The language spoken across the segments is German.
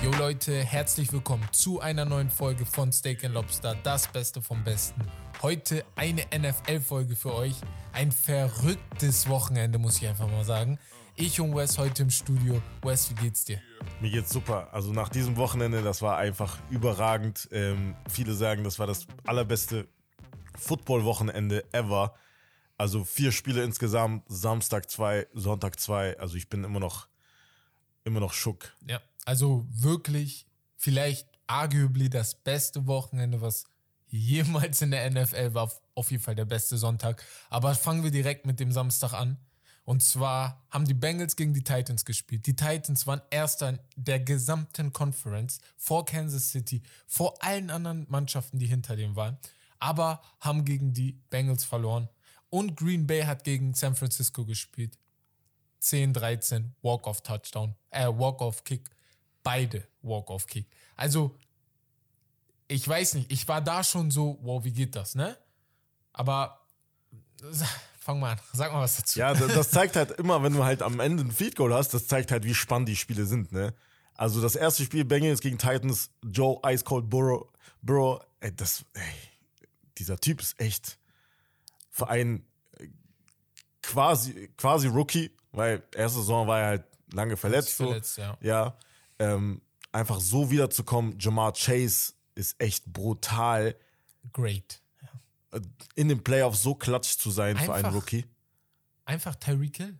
Jo Leute, herzlich willkommen zu einer neuen Folge von Steak Lobster, das Beste vom Besten. Heute eine NFL-Folge für euch. Ein verrücktes Wochenende, muss ich einfach mal sagen. Ich und Wes heute im Studio. Wes, wie geht's dir? Mir geht's super. Also nach diesem Wochenende, das war einfach überragend. Ähm, viele sagen, das war das allerbeste Football-Wochenende ever. Also vier Spiele insgesamt, Samstag zwei, Sonntag zwei. Also ich bin immer noch, immer noch schock. Ja, also wirklich vielleicht arguably das beste Wochenende, was jemals in der NFL war. Auf jeden Fall der beste Sonntag. Aber fangen wir direkt mit dem Samstag an. Und zwar haben die Bengals gegen die Titans gespielt. Die Titans waren erster der gesamten Conference vor Kansas City, vor allen anderen Mannschaften, die hinter dem waren, aber haben gegen die Bengals verloren. Und Green Bay hat gegen San Francisco gespielt. 10, 13, Walk-off-Touchdown, äh, Walk-off-Kick. Beide Walk-off-Kick. Also, ich weiß nicht, ich war da schon so, wow, wie geht das, ne? Aber fang mal an, sag mal was dazu. Ja, das zeigt halt immer, wenn du halt am Ende ein Feed Goal hast, das zeigt halt, wie spannend die Spiele sind, ne? Also das erste Spiel Bengals gegen Titans, Joe Ice Cold Burrow, Burrow, ey, das, ey, dieser Typ ist echt für einen quasi, quasi Rookie, weil erste Saison war er halt lange verletzt. So. verletzt, ja. Ja, ähm, einfach so wiederzukommen. Jamar Chase ist echt brutal. Great. In den Playoffs so klatsch zu sein für einen Einfach- Rookie. Einfach Tyreek Hill.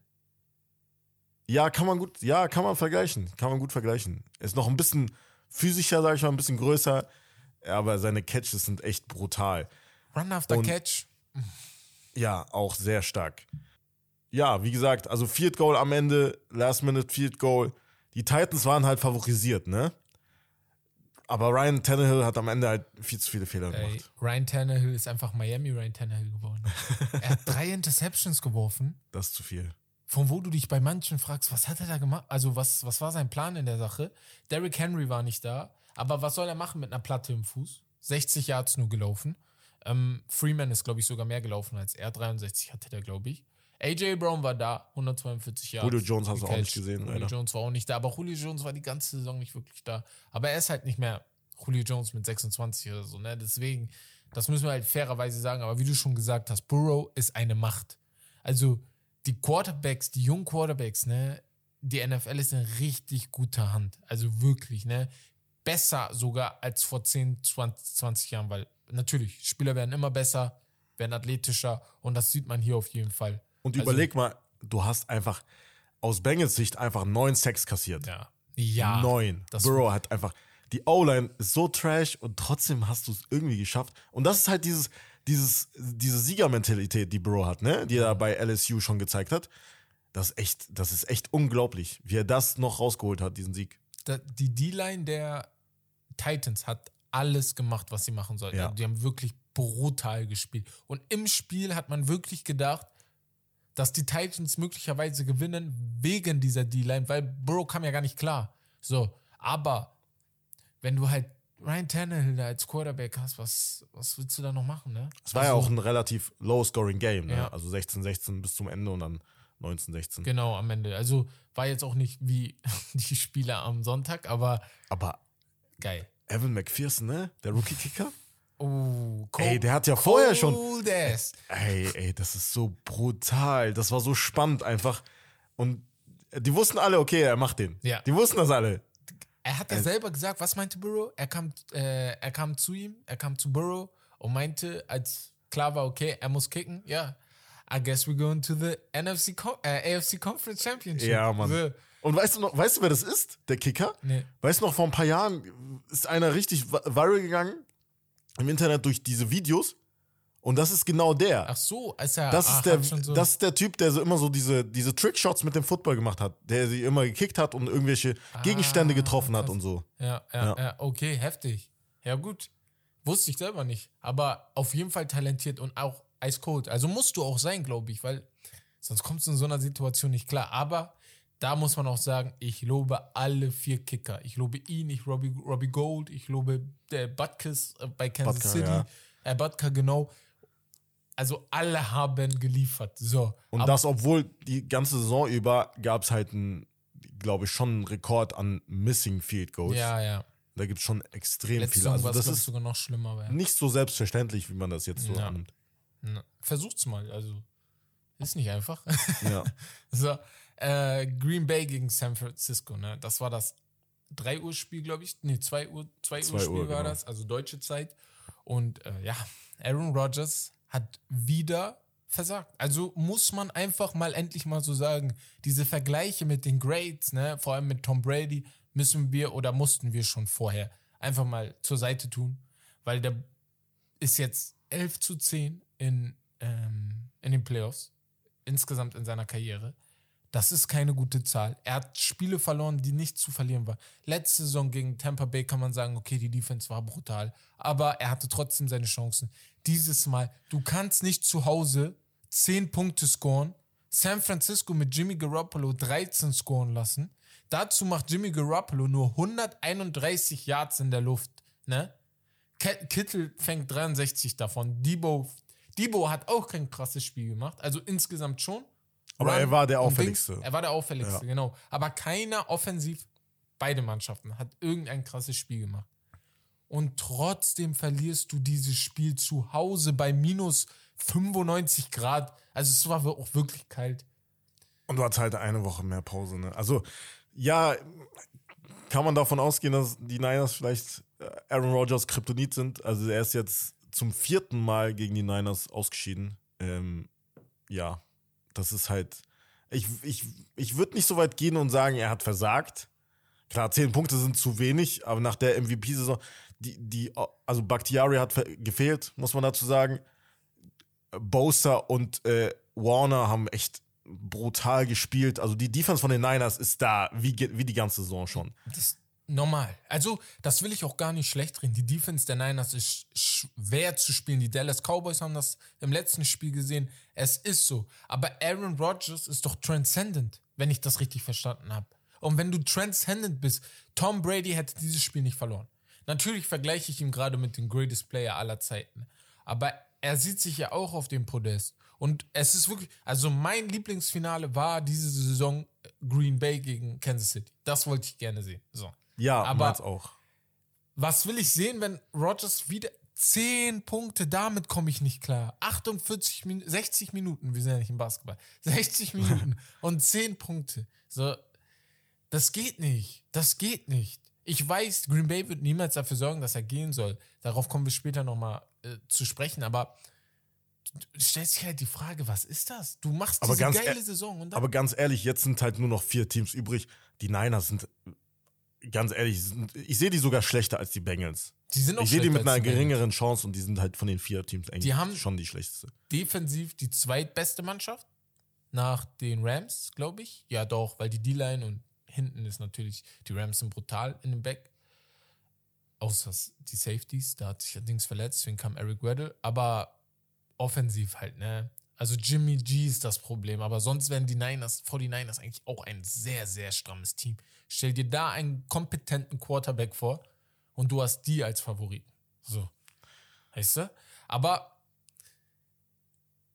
Ja, kann man gut, ja, kann man vergleichen. Kann man gut vergleichen. Ist noch ein bisschen physischer, sag ich mal, ein bisschen größer, aber seine Catches sind echt brutal. Run after Und- Catch. Ja, auch sehr stark. Ja, wie gesagt, also Field Goal am Ende, Last Minute Field Goal. Die Titans waren halt favorisiert, ne? Aber Ryan Tannehill hat am Ende halt viel zu viele Fehler Ey, gemacht. Ryan Tannehill ist einfach Miami Ryan Tannehill geworden. er hat drei Interceptions geworfen, Das ist zu viel. von wo du dich bei manchen fragst, was hat er da gemacht? Also, was, was war sein Plan in der Sache? Derrick Henry war nicht da, aber was soll er machen mit einer Platte im Fuß? 60 Yards nur gelaufen. Ähm, Freeman ist, glaube ich, sogar mehr gelaufen als er. 63 hatte der, glaube ich. AJ Brown war da, 142 Yards. Julio Jones hast du auch nicht gesehen, Julio leider. Jones war auch nicht da, aber Julio Jones war die ganze Saison nicht wirklich da. Aber er ist halt nicht mehr Julio Jones mit 26 oder so, ne? Deswegen, das müssen wir halt fairerweise sagen. Aber wie du schon gesagt hast, Burrow ist eine Macht. Also die Quarterbacks, die jungen Quarterbacks, ne? Die NFL ist in richtig guter Hand. Also wirklich, ne? Besser sogar als vor 10, 20, 20 Jahren, weil natürlich, Spieler werden immer besser, werden athletischer und das sieht man hier auf jeden Fall. Und Also- überleg mal, du hast einfach aus Bengals Sicht einfach neun Sacks kassiert. Ja. Ja. Neun. das- Burrow hat einfach. Die O-Line ist so trash und trotzdem hast du es irgendwie geschafft. Und das ist halt dieses, dieses, diese Siegermentalität, die Burrow hat, ne? Die er bei LSU schon gezeigt hat. Das ist echt, das ist echt unglaublich, wie er das noch rausgeholt hat, diesen Sieg. die D-Line der Titans hat alles gemacht, was sie machen sollten. Ja. Die haben wirklich brutal gespielt. Und im Spiel hat man wirklich gedacht, dass die Titans möglicherweise gewinnen wegen dieser D-Line, weil Burrow kam ja gar nicht klar. So, aber wenn du halt Ryan Tannehill da als Quarterback hast, was, was willst du da noch machen, ne? Es war ja auch ein relativ low-scoring Game, ne? Ja. Also 16-16 bis zum Ende und dann 19-16. Genau, am Ende. Also war jetzt auch nicht wie die Spieler am Sonntag, aber Aber geil. Evan McPherson, ne? Der Rookie-Kicker? Oh, Ey, der hat ja vorher schon- Cold ass. Ey, ey, das ist so brutal. Das war so spannend einfach. Und die wussten alle, okay, er macht den. Ja. Die wussten das alle. Er hat ja selber gesagt, was meinte Burrow? Er kam, äh, er kam zu ihm, er kam zu Burrow und meinte, als klar war, okay, er muss kicken, ja, I guess we're going to the NFC, Co äh, AFC Conference Championship. Ja, Mann. So, Und weißt du noch, weißt du, wer das ist? Der Kicker? Nee. Weißt du noch, vor ein paar Jahren ist einer richtig vi- viral gegangen im Internet durch diese Videos. Und das ist genau der. ach so, als er Das ach, ist, der, so, das ist der Typ, der so immer so diese, diese Trickshots mit dem Football gemacht hat, der sie immer gekickt hat und irgendwelche Gegenstände getroffen hat und so. ja, ja, ja, Ja. okay, heftig. Ja, gut. Wusste ich selber nicht. Aber auf jeden Fall talentiert und auch eiskalt. Also musst du auch sein, glaube ich, weil sonst kommst du in so einer Situation nicht klar. Aber da muss man auch sagen, ich lobe alle vier Kicker. Ich lobe ihn, ich Robbie, Robbie Gold, ich lobe der Butkus äh, bei Kansas Butker, City. ja. Äh, Butker, genau. Also alle haben geliefert. So. Und Aber- das, obwohl die ganze Saison über gab es halt glaube ich, schon einen Rekord an Missing Field Goals. Ja, ja. Da gibt es schon extrem Letzte viele. Also das ist sogar noch schlimmer. Ja. nicht so selbstverständlich, wie man das jetzt so Ja. annimmt. Na, Versucht's mal. Also, ist nicht einfach. Ja. so, äh, Green Bay gegen San Francisco, ne? Das war das 3 Uhr Spiel, glaube ich. Nee, 2 Uhr, 2 2 Uhr Spiel Uhr, war genau. das, also deutsche Zeit. Und äh, ja, Aaron Rodgers hat wieder versagt. Also muss man einfach mal endlich mal so sagen, diese Vergleiche mit den Greats, ne, vor allem mit Tom Brady, müssen wir oder mussten wir schon vorher einfach mal zur Seite tun, weil der ist jetzt 11 zu 10 in, ähm, in den Playoffs, insgesamt in seiner Karriere. Das ist keine gute Zahl. Er hat Spiele verloren, die nicht zu verlieren waren. Letzte Saison gegen Tampa Bay kann man sagen, okay, die Defense war brutal, aber er hatte trotzdem seine Chancen. Dieses Mal, du kannst nicht zu Hause 10 Punkte scoren, San Francisco mit Jimmy Garoppolo 13 scoren lassen. Dazu macht Jimmy Garoppolo nur 131 Yards in der Luft. Ne? Kittel fängt 63 davon. Debo, Debo hat auch kein krasses Spiel gemacht. Also insgesamt schon. Aber Run er war der auffälligste. Dings, er war der auffälligste, Ja. genau. Aber keiner offensiv, beide Mannschaften, hat irgendein krasses Spiel gemacht. Und trotzdem verlierst du dieses Spiel zu Hause bei minus 95 Grad. Also es war auch wirklich kalt. Und du hattest halt eine Woche mehr Pause, ne? Also, ja, kann man davon ausgehen, dass die Niners vielleicht äh, Aaron Rodgers Kryptonit sind. Also, er ist jetzt zum vierten Mal gegen die Niners ausgeschieden. Ähm, ja, das ist halt. Ich, ich, ich würde nicht so weit gehen und sagen, er hat versagt. Klar, zehn Punkte sind zu wenig, aber nach der MVP-Saison, die, die, also Bakhtiari hat gefehlt, muss man dazu sagen. Bosa und äh, Warner haben echt brutal gespielt. Also die Defense von den Niners ist da, wie, wie die ganze Saison schon. Das normal. Also, das will ich auch gar nicht schlecht reden. Die Defense der Niners ist schwer zu spielen. Die Dallas Cowboys haben das im letzten Spiel gesehen. Es ist so. Aber Aaron Rodgers ist doch transcendent, wenn ich das richtig verstanden habe. Und wenn du transcendent bist, Tom Brady hätte dieses Spiel nicht verloren. Natürlich vergleiche ich ihn gerade mit dem greatest Player aller Zeiten. Aber er sieht sich ja auch auf dem Podest. Und es ist wirklich, also mein Lieblingsfinale war diese Saison Green Bay gegen Kansas City. Das wollte ich gerne sehen. So. Ja, Aber- auch. Was will ich sehen, wenn Rogers wieder 10 Punkte, damit komme ich nicht klar. 48 Minuten, 60 Minuten, wir sind ja nicht im Basketball. 60 Minuten und 10 Punkte. So, das geht nicht. Das geht nicht. Ich weiß, Green Bay wird niemals dafür sorgen, dass er gehen soll. Darauf kommen wir später nochmal äh, zu sprechen, aber du stellst sich halt die Frage, was ist das? Du machst Aber diese ganz geile ehr- Saison Aber ganz ehrlich, jetzt sind halt nur noch vier Teams übrig. Die Niners sind, ganz ehrlich, ich sehe die sogar schlechter als die Bengals. die sind auch Ich sehe die mit einer geringeren Chance und die sind halt von den vier Teams eigentlich Die haben- schon die schlechteste. defensiv die zweitbeste Mannschaft nach den Rams, glaube ich. Ja, doch, weil die D-Line und hinten ist natürlich, die Rams sind brutal in dem Back. Außer die Safeties, da hat sich allerdings verletzt, deswegen kam Eric Weddle. Aber offensiv halt, ne? Also Jimmy G ist das Problem, aber sonst wären die Niners, 49ers eigentlich auch ein sehr, sehr strammes Team. Stell dir da einen kompetenten Quarterback vor und du hast die als Favoriten. So. Weißt du? Aber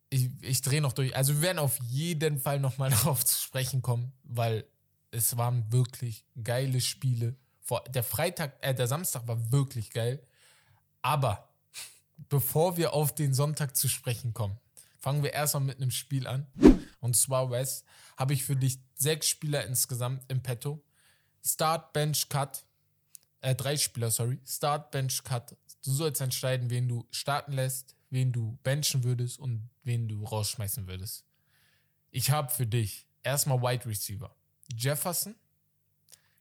ich, ich drehe noch durch. Also wir werden auf jeden Fall nochmal darauf zu sprechen kommen, weil es waren wirklich geile Spiele. Der Freitag, äh, der Samstag war wirklich geil. Aber bevor wir auf den Sonntag zu sprechen kommen, fangen wir erstmal mit einem Spiel an. Und zwar, Wes, habe ich für dich sechs Spieler insgesamt im Petto. Start, Bench, Cut. Äh, drei Spieler, sorry. Start, Bench, Cut. Du sollst entscheiden, wen du starten lässt, wen du benchen würdest und wen du rausschmeißen würdest. Ich habe für dich erstmal Wide Receiver. Jefferson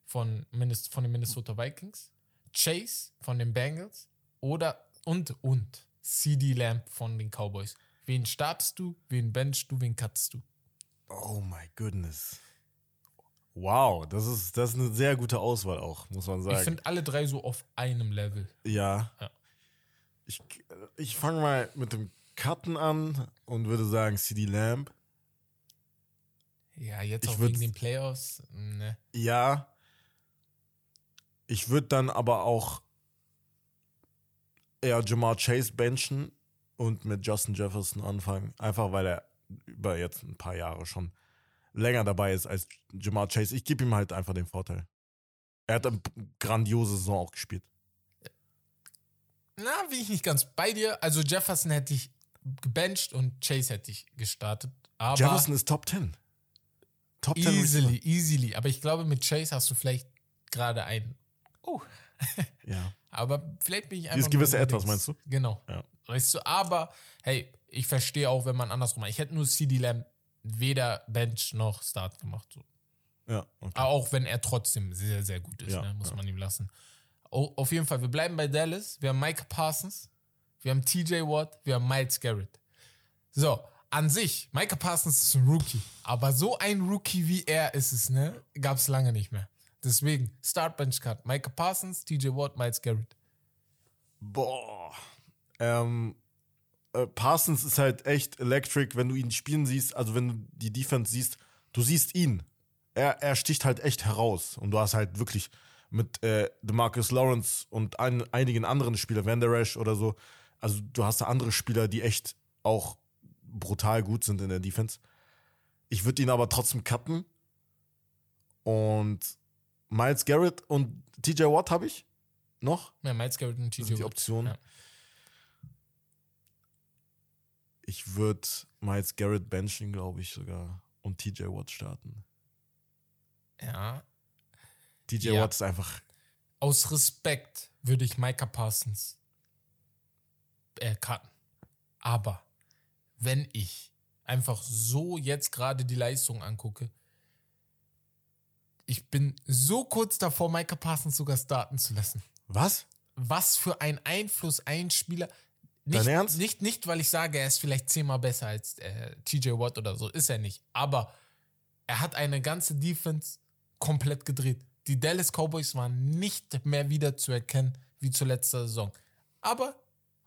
von, von den Minnesota Vikings, Chase von den Bengals oder und und CD Lamb von den Cowboys. Wen startest du, wen benchst du, wen cuttest du? Oh my goodness. Wow, das ist, das ist eine sehr gute Auswahl auch, muss man sagen. Ich finde alle drei so auf einem Level. Ja. Ja. Ich, ich fange mal mit dem Cutten an und würde sagen CD Lamb. Ja, jetzt Ich auch würd- wegen den Playoffs. Ne. Ja. Ich würde dann aber auch eher Jamar Chase benchen und mit Justin Jefferson anfangen. Einfach weil er über jetzt ein paar Jahre schon länger dabei ist als Jamar Chase. Ich gebe ihm halt einfach den Vorteil. Er hat eine grandiose Saison auch gespielt. Na, bin ich nicht ganz bei dir. Also Jefferson hätte ich gebencht und Chase hätte ich gestartet. Aber Jefferson ist Top 10. Top 10 easily, Receiver. easily. Aber ich glaube, mit Chase hast du vielleicht gerade einen. Oh. Ja. Aber vielleicht bin ich einfach. Dieses gewisse. Etwas, meinst du? Genau. Ja. Weißt du, aber hey, ich verstehe auch, wenn man andersrum macht. Ich hätte nur CD Lamb weder Bench noch Start gemacht. So. Ja, okay. Auch wenn er trotzdem sehr, sehr gut ist, Ja, ne? muss ja. man ihm lassen. Auf jeden Fall, wir bleiben bei Dallas. Wir haben Micah Parsons, wir haben TJ Watt, wir haben Miles Garrett. So, an sich, Micah Parsons ist ein Rookie. Aber so ein Rookie wie er ist es, ne? Gab es lange nicht mehr. Deswegen, Start Bench Cut. Micah Parsons, TJ Watt, Miles Garrett. Boah. Ähm, äh, Parsons ist halt echt electric, wenn du ihn spielen siehst, also wenn du die Defense siehst, du siehst ihn. Er, er sticht halt echt heraus. Und du hast halt wirklich mit äh, DeMarcus Lawrence und ein, einigen anderen Spielern, Van Der Esch oder so, also du hast da andere Spieler, die echt auch brutal gut sind in der Defense. Ich würde ihn aber trotzdem cutten. Und Miles Garrett und TJ Watt habe ich noch. Ja, Miles Garrett und TJ sind die Watt. Optionen. Ja. Ich würde Miles Garrett benchen, glaube ich sogar. Und TJ Watt starten. ja. TJ Ja. Watt ist einfach. Aus Respekt würde ich Micah Parsons äh, cutten. Aber wenn ich einfach so jetzt gerade die Leistung angucke, ich bin so kurz davor, Micah Parsons sogar starten zu lassen. Was? Was für ein Einfluss ein Spieler. Nicht, Dein Ernst? Nicht, nicht, weil ich sage, er ist vielleicht zehnmal besser als äh, TJ Watt oder so. Ist er nicht. Aber er hat eine ganze Defense komplett gedreht. Die Dallas Cowboys waren nicht mehr wieder zu erkennen wie zur letzten Saison. Aber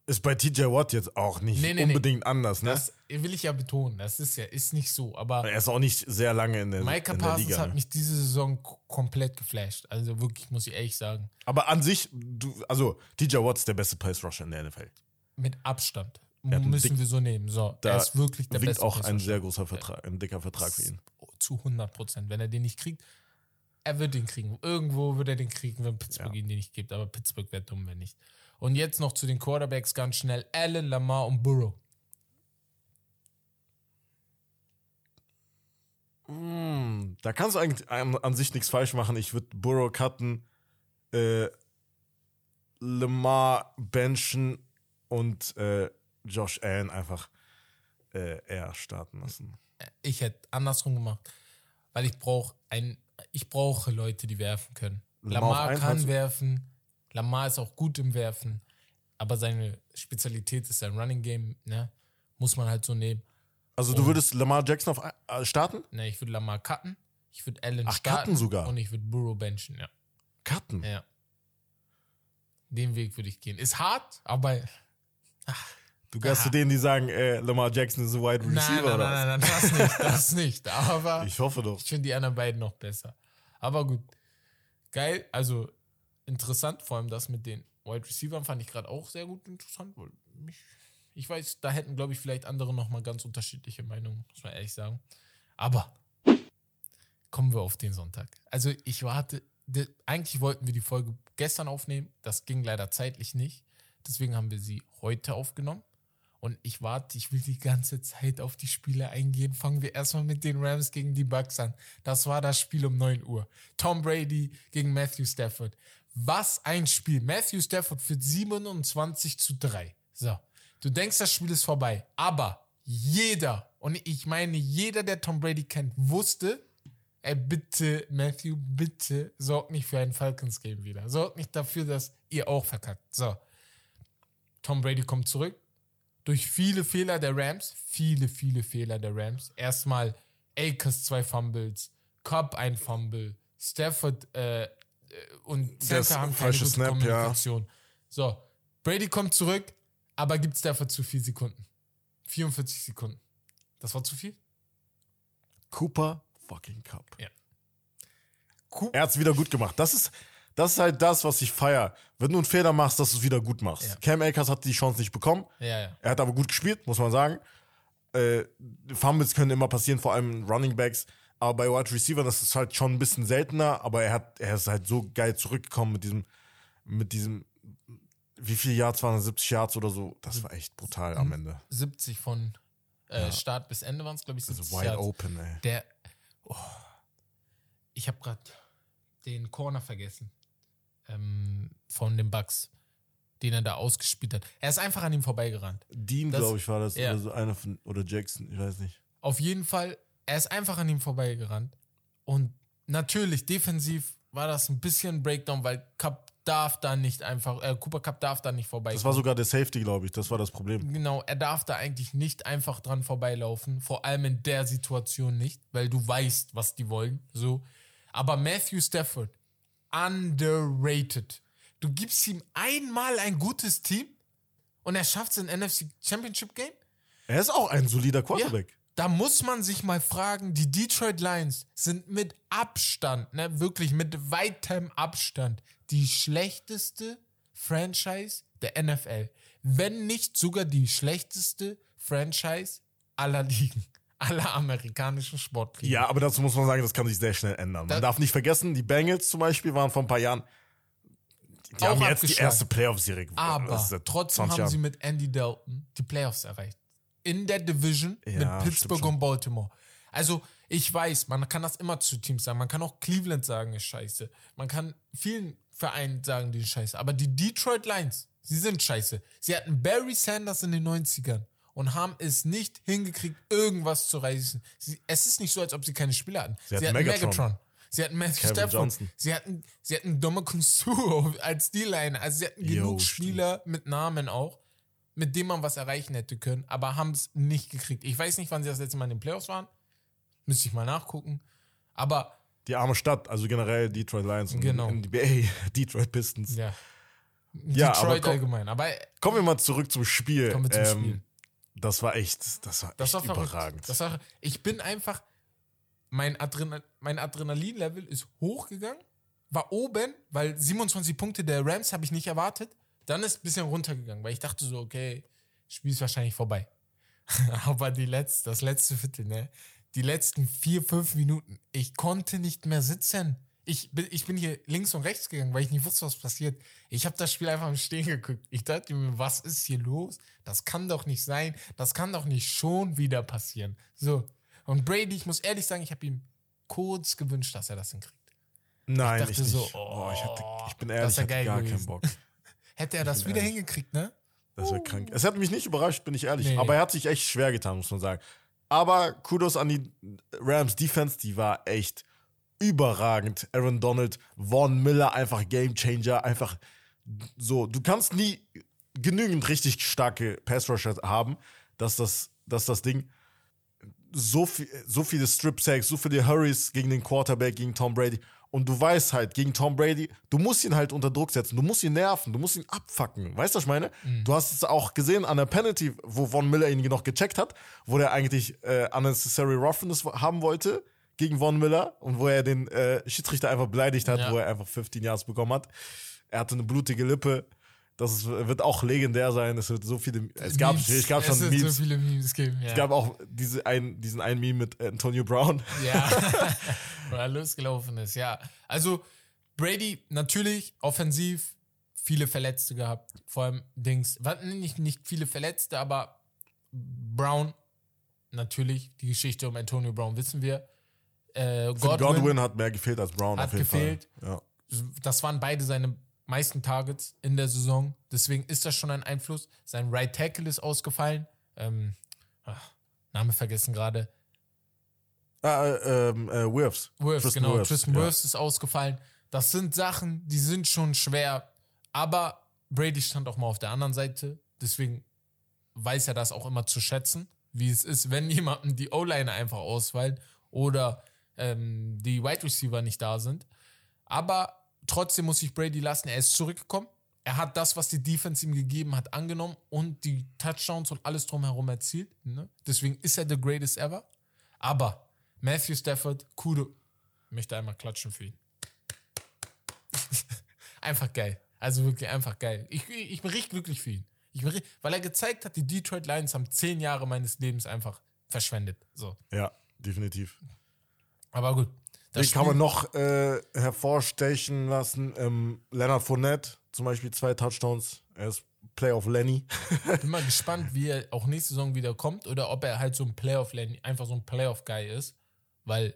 Ist bei TJ Watt jetzt auch nicht Nee, nee, nee. unbedingt anders, ne? das will ich ja betonen. Das ist ja ist nicht so. Aber er ist auch nicht sehr lange in der, Micah in der Parsons Liga. hat Ne? mich diese Saison komplett geflasht. Also wirklich, muss ich ehrlich sagen. Aber an sich, du, also TJ Watt ist der beste Pace Rusher in der NFL. Mit Abstand. Müssen wir so nehmen. So, Da er ist wirklich der beste auch ein sehr großer Vertrag, ein dicker Vertrag für ihn. zu 100 Prozent. Wenn er den nicht kriegt, er wird den kriegen. Irgendwo wird er den kriegen, wenn Pittsburgh Ja. ihn den nicht gibt. Aber Pittsburgh wäre dumm, wenn nicht. Und jetzt noch zu den Quarterbacks ganz schnell. Allen, Lamar und Burrow. Mm, Da kannst du eigentlich an, an sich nichts falsch machen. Ich würde Burrow cutten, äh, Lamar benchen und äh, Josh Allen einfach äh, eher starten lassen. Ich hätte andersrum gemacht. Weil ich brauche ein, ich brauche Leute, die werfen können. Lamar Lamar kann du? werfen. Lamar ist auch gut im Werfen. Aber seine Spezialität ist sein Running Game, ne? Muss man halt so nehmen. Also du Und- würdest Lamar Jackson auf äh, starten? Ne, ich würde Lamar cutten. Ich würde Allen Ach, starten. cutten sogar. Und ich würde Burrow benchen, ja. Cutten. Ja. Den Weg würde ich gehen. Ist hart, aber. Du gehörst zu denen, die sagen, äh, Lamar Jackson ist ein Wide Receiver Nein, nein, oder nein, nein, nein, das nicht. Das nicht. Aber? Ich hoffe doch. ich finde die anderen beiden noch besser. Aber gut. Geil. Also interessant, vor allem das mit den Wide Receivers fand ich gerade auch sehr gut interessant. Weil mich, ich weiß, da hätten, glaube ich, vielleicht andere nochmal ganz unterschiedliche Meinungen, muss man ehrlich sagen. Aber kommen wir auf den Sonntag. Also ich warte, eigentlich wollten wir die Folge gestern aufnehmen. Das ging leider zeitlich nicht. Deswegen haben wir sie heute aufgenommen. Und ich warte, ich will die ganze Zeit auf die Spiele eingehen. Fangen wir erstmal mit den Rams gegen die Bucks an. Das war das Spiel um 9 Uhr. Tom Brady gegen Matthew Stafford. Was ein Spiel. Matthew Stafford führt 27 zu 3. So. Du denkst, das Spiel ist vorbei. Aber jeder, und ich meine jeder, der Tom Brady kennt, wusste, ey, bitte, Matthew, bitte, sorgt nicht für ein Falcons-Game wieder. Sorgt nicht dafür, dass ihr auch verkackt. So. Tom Brady kommt zurück. Durch viele Fehler der Rams, viele, viele Fehler der Rams. Erstmal Akers zwei Fumbles, Cobb ein Fumble, Stafford äh, äh, und Center haben keine gute Snap, ja. Kommunikation. So, Brady kommt zurück, aber gibt Stafford zu viel Sekunden. 44 Sekunden. Das war zu viel? Cooper fucking Cup. Cool. Er hat es wieder gut gemacht. Das ist, das ist halt das, was ich feier. Wenn du einen Fehler machst, dass du es wieder gut machst. Ja. Cam Akers hat die Chance nicht bekommen. Ja, ja. Er hat aber gut gespielt, muss man sagen. Äh, Fumbles können immer passieren, vor allem Running Backs. Aber bei Wide Receiver, das ist halt schon ein bisschen seltener, aber er hat, er ist halt so geil zurückgekommen mit diesem, mit diesem, wie viele Yards waren das? 70 Yards oder so? Das war echt brutal am Ende. 70 von äh, Start bis Ende waren es, glaube ich, 70 Also wide Yards. open, ey. Der, oh, ich habe gerade den Corner vergessen ähm, von den Bucks, den er da ausgespielt hat. Er ist einfach an ihm vorbeigerannt. Dean, glaube ich, war das. ja. Oder so einer von, oder Jackson, ich weiß nicht. Auf jeden Fall, er ist einfach an ihm vorbeigerannt. Und natürlich, defensiv war das ein bisschen Breakdown, weil Cup darf da nicht einfach, äh, Cooper Cup darf da nicht vorbei. Das war sogar der Safety, glaube ich. Das war das Problem. Genau, er darf da eigentlich nicht einfach dran vorbeilaufen, vor allem in der Situation nicht, weil du weißt, was die wollen. So. Aber Matthew Stafford, underrated. Du gibst ihm einmal ein gutes Team und er schafft es in NFC Championship Game. Er ist auch ein solider Quarterback. Da muss man sich mal fragen, die Detroit Lions sind mit Abstand, ne, wirklich mit weitem Abstand, die schlechteste Franchise der NFL. Wenn nicht sogar die schlechteste Franchise aller Ligen, aller amerikanischen Sportligen. Ja, aber dazu muss man sagen, das kann sich sehr schnell ändern. Man Da- darf nicht vergessen, die Bengals zum Beispiel waren vor ein paar Jahren. Die haben jetzt die erste Playoff-Serie gewonnen. Aber trotzdem 20 haben Jahren. sie mit Andy Dalton die Playoffs erreicht. In der Division Ja, mit Pittsburgh und Baltimore. Also, ich weiß, man kann das immer zu Teams sagen. Man kann auch Cleveland sagen, ist scheiße. Man kann vielen Vereinen sagen, die sind scheiße. Aber die Detroit Lions, sie sind scheiße. Sie hatten Barry Sanders in den 90ern und haben es nicht hingekriegt, irgendwas zu reißen. Sie, es ist nicht so, als ob sie keine Spieler hatten. Sie hatten Megatron. Sie hatten Matthew Stafford. Sie hatten, sie hatten Dominic Suo als D-Line. Also sie hatten Jo, genug stimmt. Spieler mit Namen auch, mit denen man was erreichen hätte können, aber haben es nicht gekriegt. Ich weiß nicht, wann sie das letzte Mal in den Playoffs waren. Müsste ich mal nachgucken. Aber Die arme Stadt, also generell Detroit Lions und Genau. NBA, Detroit Pistons. ja. Ja, aber Detroit komm- allgemein. Aber Kommen wir mal zurück zum Spiel. Kommen wir zum Ähm, Spiel. Das war echt, das war das echt war überragend. Das war, ich bin einfach, mein, Adrenal, mein Adrenalinlevel ist hochgegangen, war oben, weil 27 Punkte der Rams habe ich nicht erwartet. Dann ist ein bisschen runtergegangen, weil ich dachte so, okay, Spiel ist wahrscheinlich vorbei. Aber die letzte, das letzte Viertel, ne? Die letzten vier, fünf Minuten, ich konnte nicht mehr sitzen. Ich bin, ich bin hier links und rechts gegangen, weil ich nicht wusste, was passiert. Ich habe das Spiel einfach im Stehen geguckt. Ich dachte mir, was ist hier los? Das kann doch nicht sein. Das kann doch nicht schon wieder passieren. So. Und Brady, ich muss ehrlich sagen, ich habe ihm kurz gewünscht, dass er das hinkriegt. Nein, dachte ich nicht. so, oh, ich, hatte, ich bin das ehrlich, ich hatte gar gewesen. keinen Bock. Hätte er das wieder ehrlich. hingekriegt, ne? Das wäre krank. Es hat mich nicht überrascht, bin ich ehrlich. Nee. Aber er hat sich echt schwer getan, muss man sagen. Aber Kudos an die Rams Defense, die war echt überragend. Aaron Donald, Vaughn Miller, einfach Game Changer, einfach so. Du kannst nie genügend richtig starke Pass Rusher haben, dass das, dass das Ding so, viel, so viele Strip Sacks, so viele Hurries gegen den Quarterback, gegen Tom Brady. Und du weißt halt, gegen Tom Brady, du musst ihn halt unter Druck setzen, du musst ihn nerven, du musst ihn abfacken. Weißt du, was ich meine? Du hast es auch gesehen an der Penalty, wo Von Miller ihn noch gecheckt hat, wo der eigentlich äh, unnecessary roughness haben wollte gegen Von Miller und wo er den äh, Schiedsrichter einfach beleidigt hat, Ja. wo er einfach 15 Yards bekommen hat. Er hatte eine blutige Lippe. Das ist, wird auch legendär sein. Es wird so viele. Es gab, Memes. es gab es schon wird Memes. so viele Memes geben. Ja. Es gab auch diese ein, diesen einen Meme mit Antonio Brown. Ja, wo er losgelaufen ist, ja. Also Brady natürlich offensiv viele Verletzte gehabt, vor allem Dings, nicht, nicht viele Verletzte, aber Brown natürlich, die Geschichte um Antonio Brown wissen wir. Äh, Godwin, Godwin, hat mehr gefehlt als Brown Hat gefehlt. Ja. das waren beide seine meisten Targets in der Saison, deswegen ist das schon ein Einfluss. Sein Right Tackle ist ausgefallen. Ähm, ach, Name vergessen gerade. Ah, äh, ähm, äh, Wirfs. Wirfs, Tristan genau. Wirfs, Tristan ja. Wirfs ist ausgefallen. Das sind Sachen, die sind schon schwer. Aber Brady stand auch mal auf der anderen Seite. Deswegen weiß er das auch immer zu schätzen, wie es ist, wenn jemandem die O-Line einfach ausfallen oder ähm, die Wide Receiver nicht da sind. Aber trotzdem muss ich Brady lassen. Er ist zurückgekommen. Er hat das, was die Defense ihm gegeben hat, angenommen und die Touchdowns und alles drumherum erzielt. Ne? Deswegen ist er the greatest ever. Aber Matthew Stafford, Kudo, möchte einmal klatschen für ihn. einfach geil. Also wirklich einfach geil. Ich, ich bin richtig glücklich für ihn. Ich bin, richtig- weil er gezeigt hat, die Detroit Lions haben zehn Jahre meines Lebens einfach verschwendet. So. Ja, definitiv. Aber gut. Das Den kann man noch äh, hervorstechen lassen. Ähm, Leonard Fournette, zum Beispiel zwei Touchdowns. Er ist Playoff Lenny. bin mal gespannt, wie er auch nächste Saison wieder kommt oder ob er halt so ein Playoff, einfach so ein Playoff-Guy ist, weil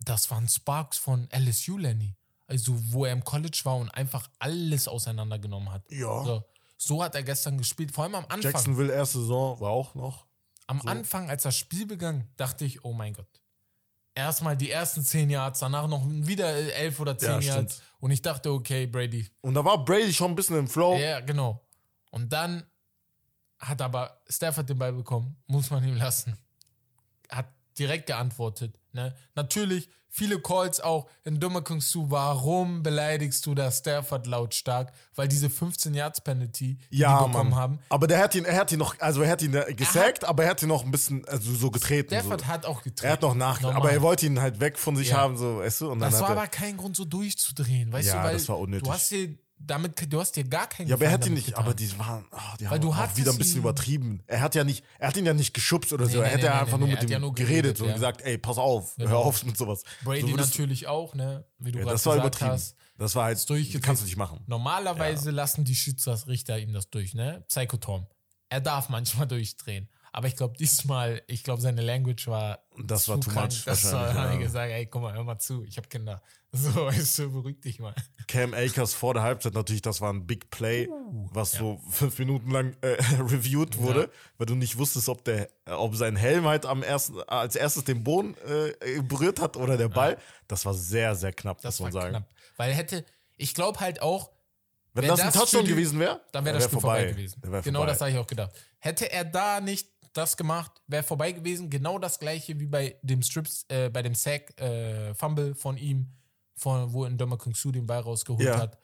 das waren Sparks von LSU Lenny. Also, wo er im College war und einfach alles auseinandergenommen hat. Ja. So, so hat er gestern gespielt, vor allem am Anfang. Jacksonville erste Saison war auch noch. Am Anfang, als das Spiel begann, dachte ich, oh mein Gott. Erstmal die ersten 10 Yards, danach noch wieder 11 oder 10 Ja, Yards. stimmt. Und ich dachte, okay, Brady. Und da war Brady schon ein bisschen im Flow. Ja, genau. Und dann hat aber Stafford den Ball bekommen, muss man ihm lassen. Hat direkt geantwortet. Ne? Natürlich, viele Calls auch in Dummer Su, warum beleidigst du da Stafford lautstark? Weil diese 15 Yards Penalty, die Ja, die bekommen Mann. haben. Aber der hat ihn, er hat ihn noch, also er hat ihn gesackt, aber er hat ihn noch ein bisschen also so getreten. Stafford so. hat auch getreten. Er hat noch nachgedacht, aber er wollte ihn halt weg von sich Ja. haben, so, weißt du? Und Das war er, aber kein Grund, so durchzudrehen, weißt Ja, du, weil das war unnötig. du hast dir damit, du hast dir gar keinen ja, aber er hat ihn nicht, damit aber getan. die waren, oh, die Weil haben du auch wieder ein bisschen übertrieben. Er hat ja nicht, er hat ihn ja nicht geschubst oder so. nee, er hätte nee, ja nee, einfach nur er mit ihm ja geredet, geredet, und ja. gesagt, ey, pass auf, hör Genau. auf mit sowas. Brady so natürlich auch, ne? Wie du Ja, das war übertrieben. hast. Das war halt, durchgedreht. kannst du nicht machen. Normalerweise lassen die Schiedsrichter ihm das durch, ne? Psychotom. Er darf manchmal durchdrehen. Aber ich glaube, diesmal, ich glaube, seine Language war. Das war too krank. much Das war, habe ich ja. gesagt, ey, guck mal, hör mal zu, ich habe Kinder. So, weißt du, beruhig dich mal. Cam Akers vor der Halbzeit natürlich, das war ein Big Play, was so fünf Minuten lang äh, reviewed wurde, Ja. weil du nicht wusstest, ob der, ob sein Helm halt am ersten, als erstes den Boden äh, berührt hat oder der Ball. Das war sehr, sehr knapp, Das muss man sagen. knapp. Weil hätte, ich glaube halt auch, Wenn Wär das ein das Touchdown für die- gewesen wäre, dann wäre das Spiel vorbei, gewesen. Der wär Genau vorbei. das habe ich auch gedacht. Hätte er da nicht das gemacht, wäre vorbei gewesen. Genau das gleiche wie bei dem Strips, äh, bei dem Sack äh, Fumble von ihm, von, wo in Doma Kung Su den Ball rausgeholt Ja. hat.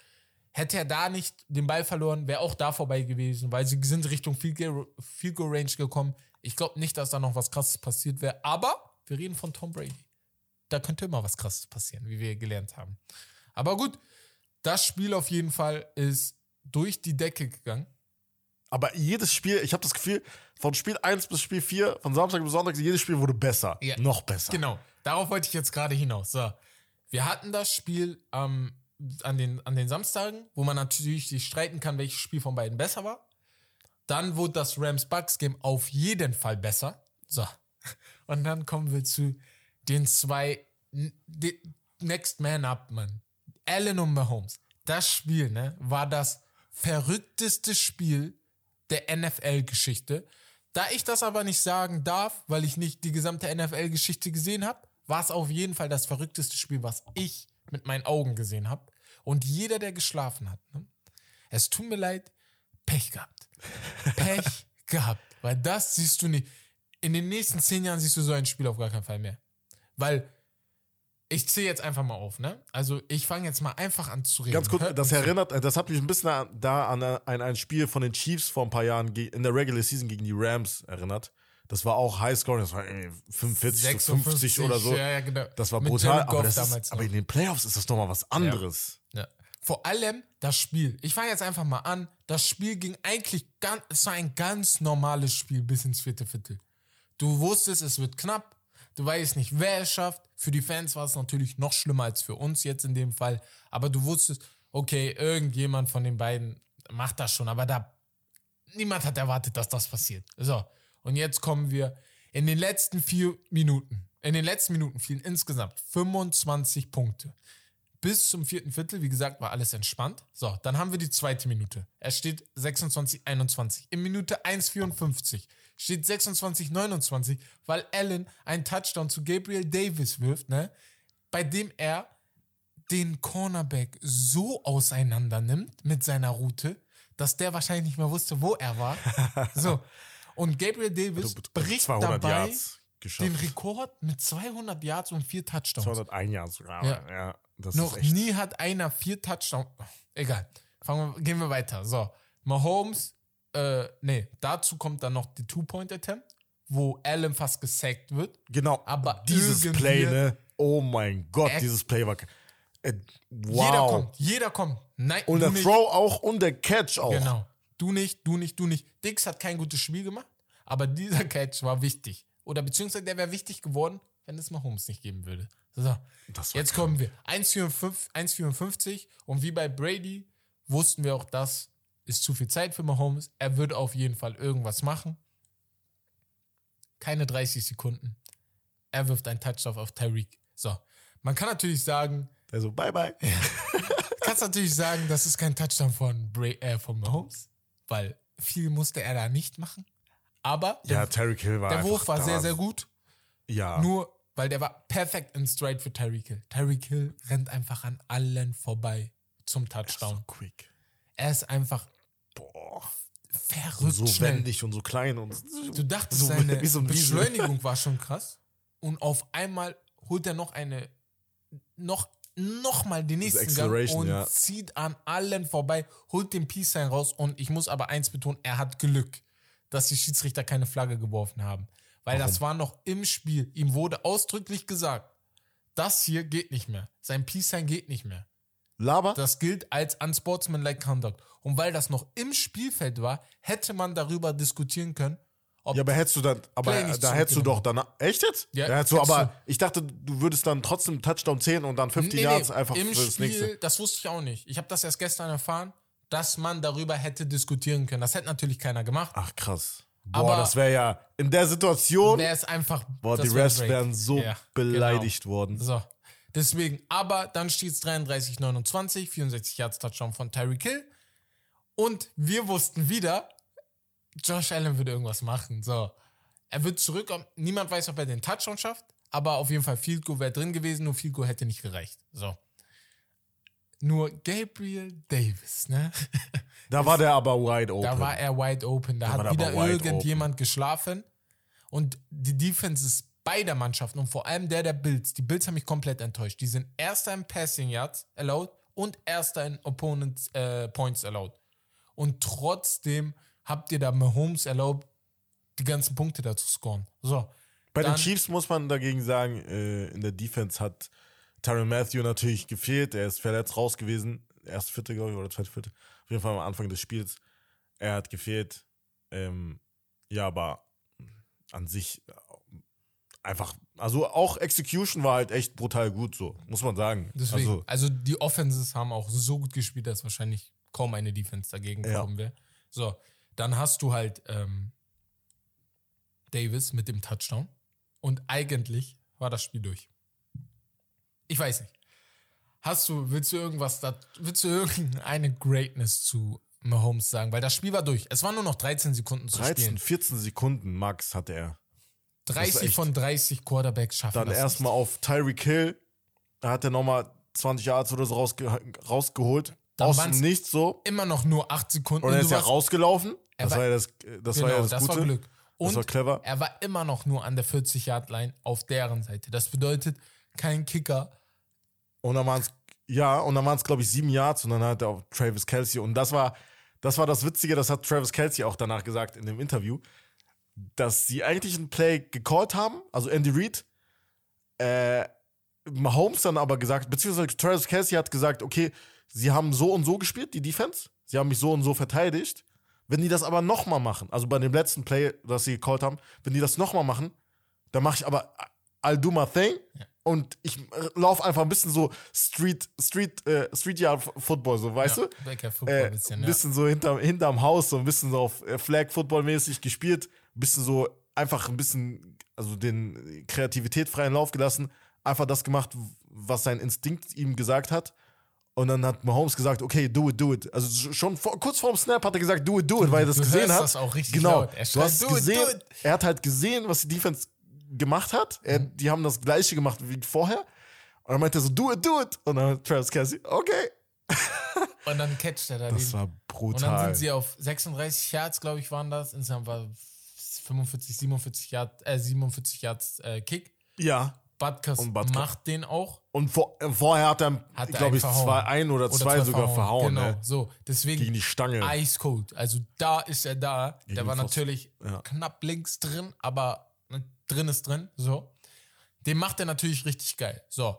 Hätte er da nicht den Ball verloren, wäre auch da vorbei gewesen, weil sie sind Richtung Field Goal Range gekommen. Ich glaube nicht, dass da noch was krasses passiert wäre, aber wir reden von Tom Brady. Da könnte immer was krasses passieren, wie wir gelernt haben. Aber gut, das Spiel auf jeden Fall ist durch die Decke gegangen. Aber jedes Spiel, ich habe das Gefühl, von Spiel 1 bis Spiel 4, von Samstag bis Sonntag, jedes Spiel wurde besser. Ja. Noch besser. Genau, darauf wollte ich jetzt gerade hinaus. So, wir hatten das Spiel ähm, an, den, an den Samstagen, wo man natürlich sich streiten kann, welches Spiel von beiden besser war. Dann wurde das Rams-Bucks-Game auf jeden Fall besser. So, und dann kommen wir zu den zwei Next Man Up, Mann. Allen und Mahomes. Das Spiel, ne, war das verrückteste Spiel der NFL-Geschichte. Da ich das aber nicht sagen darf, weil ich nicht die gesamte NFL-Geschichte gesehen habe, war es auf jeden Fall das verrückteste Spiel, was ich mit meinen Augen gesehen habe. Und jeder, der geschlafen hat, ne? es tut mir leid, Pech gehabt. Pech gehabt. Weil das siehst du nicht. In den nächsten zehn Jahren siehst du so ein Spiel auf gar keinen Fall mehr. Weil ich zähle jetzt einfach mal auf, ne? Also ich fange jetzt mal einfach an zu reden. Ganz kurz, das erinnert, das hat mich ein bisschen da an ein, ein Spiel von den Chiefs vor ein paar Jahren in der Regular Season gegen die Rams erinnert. Das war auch Highscore, das war irgendwie 45 zu 50 oder so. Ja, ja, genau. Das war Mit brutal, aber, das ist, aber in den Playoffs ist das nochmal was anderes. Ja. Vor allem das Spiel. Ich fange jetzt einfach mal an. Das Spiel ging eigentlich ganz, es war ein ganz normales Spiel bis ins vierte Viertel. Du wusstest, es wird knapp. Du weißt nicht, wer es schafft. Für die Fans war es natürlich noch schlimmer als für uns jetzt in dem Fall. Aber du wusstest, okay, irgendjemand von den beiden macht das schon. Aber da, niemand hat erwartet, dass das passiert. So. Und jetzt kommen wir in den letzten vier Minuten. In den letzten Minuten fielen insgesamt 25 Punkte bis zum vierten Viertel, wie gesagt, war alles entspannt. So, dann haben wir die zweite Minute. Es steht 26, 21. In Minute 1,54 steht 26, 29, weil Allen einen Touchdown zu Gabriel Davis wirft, ne? Bei dem er den Cornerback so auseinander nimmt mit seiner Route, dass der wahrscheinlich nicht mehr wusste, wo er war. So. Und Gabriel Davis bricht 200 dabei Yards geschafft. den Rekord mit 200 Yards und vier Touchdowns. 201 Yards sogar. Ja. Ja. das Noch nie hat einer vier Touchdowns. Egal. Fangen wir, gehen wir weiter. So. Mahomes, äh, nee, dazu kommt dann noch die Two-Point-Attempt, wo Allen fast gesackt wird. Genau, Aber dieses Play, ne? Oh mein Gott, dieses Play war. Äh, wow. Jeder kommt, jeder kommt. Nein, Und der nicht. Throw auch und der Catch auch. Genau. Du nicht, du nicht, du nicht. Dix hat kein gutes Spiel gemacht, aber dieser Catch war wichtig. Oder beziehungsweise der wäre wichtig geworden, wenn es Mahomes nicht geben würde. So, jetzt kommen wir. 1,54 1,54 und wie bei Brady wussten wir auch, das ist zu viel Zeit für Mahomes. Er würde auf jeden Fall irgendwas machen. Keine 30 Sekunden. Er wirft einen Touchdown auf Tyreek. So, man kann natürlich sagen, Also, bye bye. kannst natürlich sagen, das ist kein Touchdown von, Bra äh, von Mahomes, weil viel musste er da nicht machen. Aber der, Ja, Terry Hill war der Wurf war da. sehr, sehr gut. Ja. Nur, weil der war perfekt in Stride für Tyreek Hill. Tyreek Hill rennt einfach an allen vorbei zum Touchdown. so quick. Er ist einfach Boah. verrückt So schnell. wendig und so klein und Du dachtest, so seine so. Beschleunigung war schon krass. Und auf einmal holt er noch eine, noch, noch mal den nächsten Gang und ja. zieht an allen vorbei, holt den Peace Sign raus. Und ich muss aber eins betonen, er hat Glück, dass die Schiedsrichter keine Flagge geworfen haben. Weil das war noch im Spiel. Ihm wurde ausdrücklich gesagt, das hier geht nicht mehr. Sein Peace Sign geht nicht mehr. Laber. Das gilt als unsportsmanlike conduct. Und weil das noch im Spielfeld war, hätte man darüber diskutieren können, ob Ja, aber hättest du dann, aber da hättest du doch danach, echt jetzt? Ja, da hättest du, aber ich dachte, du würdest dann trotzdem Touchdown 10 und dann 50 Yards einfach im für das Spiel, nächste. das wusste ich auch nicht. Ich habe das erst gestern erfahren, dass man darüber hätte diskutieren können. Das hätte natürlich keiner gemacht. Ach krass. Boah, Aber- das wäre ja in der Situation, Wäre es einfach. boah, die Refs wären so Ja, beleidigt worden. Genau. So. Deswegen, aber dann steht es 33, 29, 64 Yards Touchdown von Tyreek Hill. Und wir wussten wieder, Josh Allen würde irgendwas machen. So. Er wird zurückkommen. Niemand weiß, ob er den Touchdown schafft, aber auf jeden Fall Field Goal wäre drin gewesen, nur Field Goal hätte nicht gereicht. So. Nur Gabriel Davis, ne? Da war der aber wide open. Da war er wide open. Da, Da hat der wieder irgendjemand geschlafen. Und die Defenses beider Mannschaften und vor allem der der Bills, die Bills haben mich komplett enttäuscht. Die sind erster in Passing Yards allowed und erster in Opponents äh, Points allowed. Und trotzdem habt ihr da Mahomes erlaubt, die ganzen Punkte da zu scoren. So. Bei den Chiefs muss man dagegen sagen, äh, in der Defense hat Tyron Matthew natürlich gefehlt. Er ist verletzt raus gewesen. Erste Vierte, glaube ich, oder zweite Vierte. Auf jeden Fall am Anfang des Spiels. Er hat gefehlt. Ähm, ja, aber an sich einfach, also auch Execution war halt echt brutal gut so, muss man sagen. Deswegen, Also, also, die Offenses haben auch so gut gespielt, dass wahrscheinlich kaum eine Defense dagegen Ja. kommen wäre. So, dann hast du halt ähm, Davis mit dem Touchdown und eigentlich war das Spiel durch. Ich weiß nicht. Hast du, willst du irgendwas, da, willst du irgendeine Greatness zu Mahomes sagen? Weil das Spiel war durch. Es waren nur noch 13 Sekunden zu 13, spielen. 14 Sekunden Max hatte er. Ist 30 echt- von 30 Quarterbacks schaffen Dann erstmal auf Tyreek Hill. Da hat er nochmal 20 Yards oder so rausge rausgeholt. Dann Aus dem Nichts so. nicht. Immer noch nur 8 Sekunden. Und er ist ja rausgelaufen. Das war- war ja das, das, Genau, war ja das, das Gute. war Glück. Und Das war clever. er war immer noch nur an der 40-Yard-Line auf deren Seite. Das bedeutet, kein Kicker. Und dann waren es, ja, und dann waren es, glaube ich, sieben Yards und dann hat er auch Travis Kelsey. Und das war, das war das Witzige, das hat Travis Kelsey auch danach gesagt in dem Interview, dass sie eigentlich ein Play gecallt haben, also Andy Reid, äh, Mahomes dann aber gesagt, beziehungsweise Travis Kelsey hat gesagt, okay, sie haben so und so gespielt, die Defense, sie haben mich so und so verteidigt. Wenn die das aber nochmal machen, also bei dem letzten Play, das sie gecallt haben, wenn die das nochmal machen, dann mache ich aber I'll do my thing und ich laufe einfach ein bisschen so Street, Street, äh, Street Yard Football, so, weißt ja, du? Becker Football Äh, ein bisschen, ja. bisschen so hinter, hinterm Haus, so ein bisschen so auf äh, Flag Football mäßig gespielt, ein bisschen so einfach ein bisschen, also den Kreativität freien Lauf gelassen, einfach das gemacht, was sein Instinkt ihm gesagt hat. Und dann hat Mahomes gesagt, okay, do it, do it. Also schon vor, kurz vorm Snap hat er gesagt, do it, do it, weil er das gesehen hat. das auch richtig genau. laut. Er du hast it, gesehen, do it. er hat halt gesehen, was die Defense gemacht hat. Er, Mhm. Die haben das gleiche gemacht wie vorher. Und dann meinte er so, do it, do it. Und dann hat Travis Kelsey, okay. Und dann catcht er da Das den. war Und dann brutal. sind sie auf 36 Yards, glaube ich, waren das. Insgesamt war 45, 47 Yards, äh, 47 Yards äh, Kick. ja. Butkus macht den auch. Und vor, äh, vorher hat er, Hat er glaube ich, verhauen. zwei, ein oder, Oder zwei, sogar verhauen. Genau, ne? so. Deswegen Gegen die Stange. Ice Cold. Also da ist er da. Gegen Der war Pfosten. natürlich Ja. knapp links drin, aber ne, drin ist drin. So. Den macht er natürlich richtig geil. So.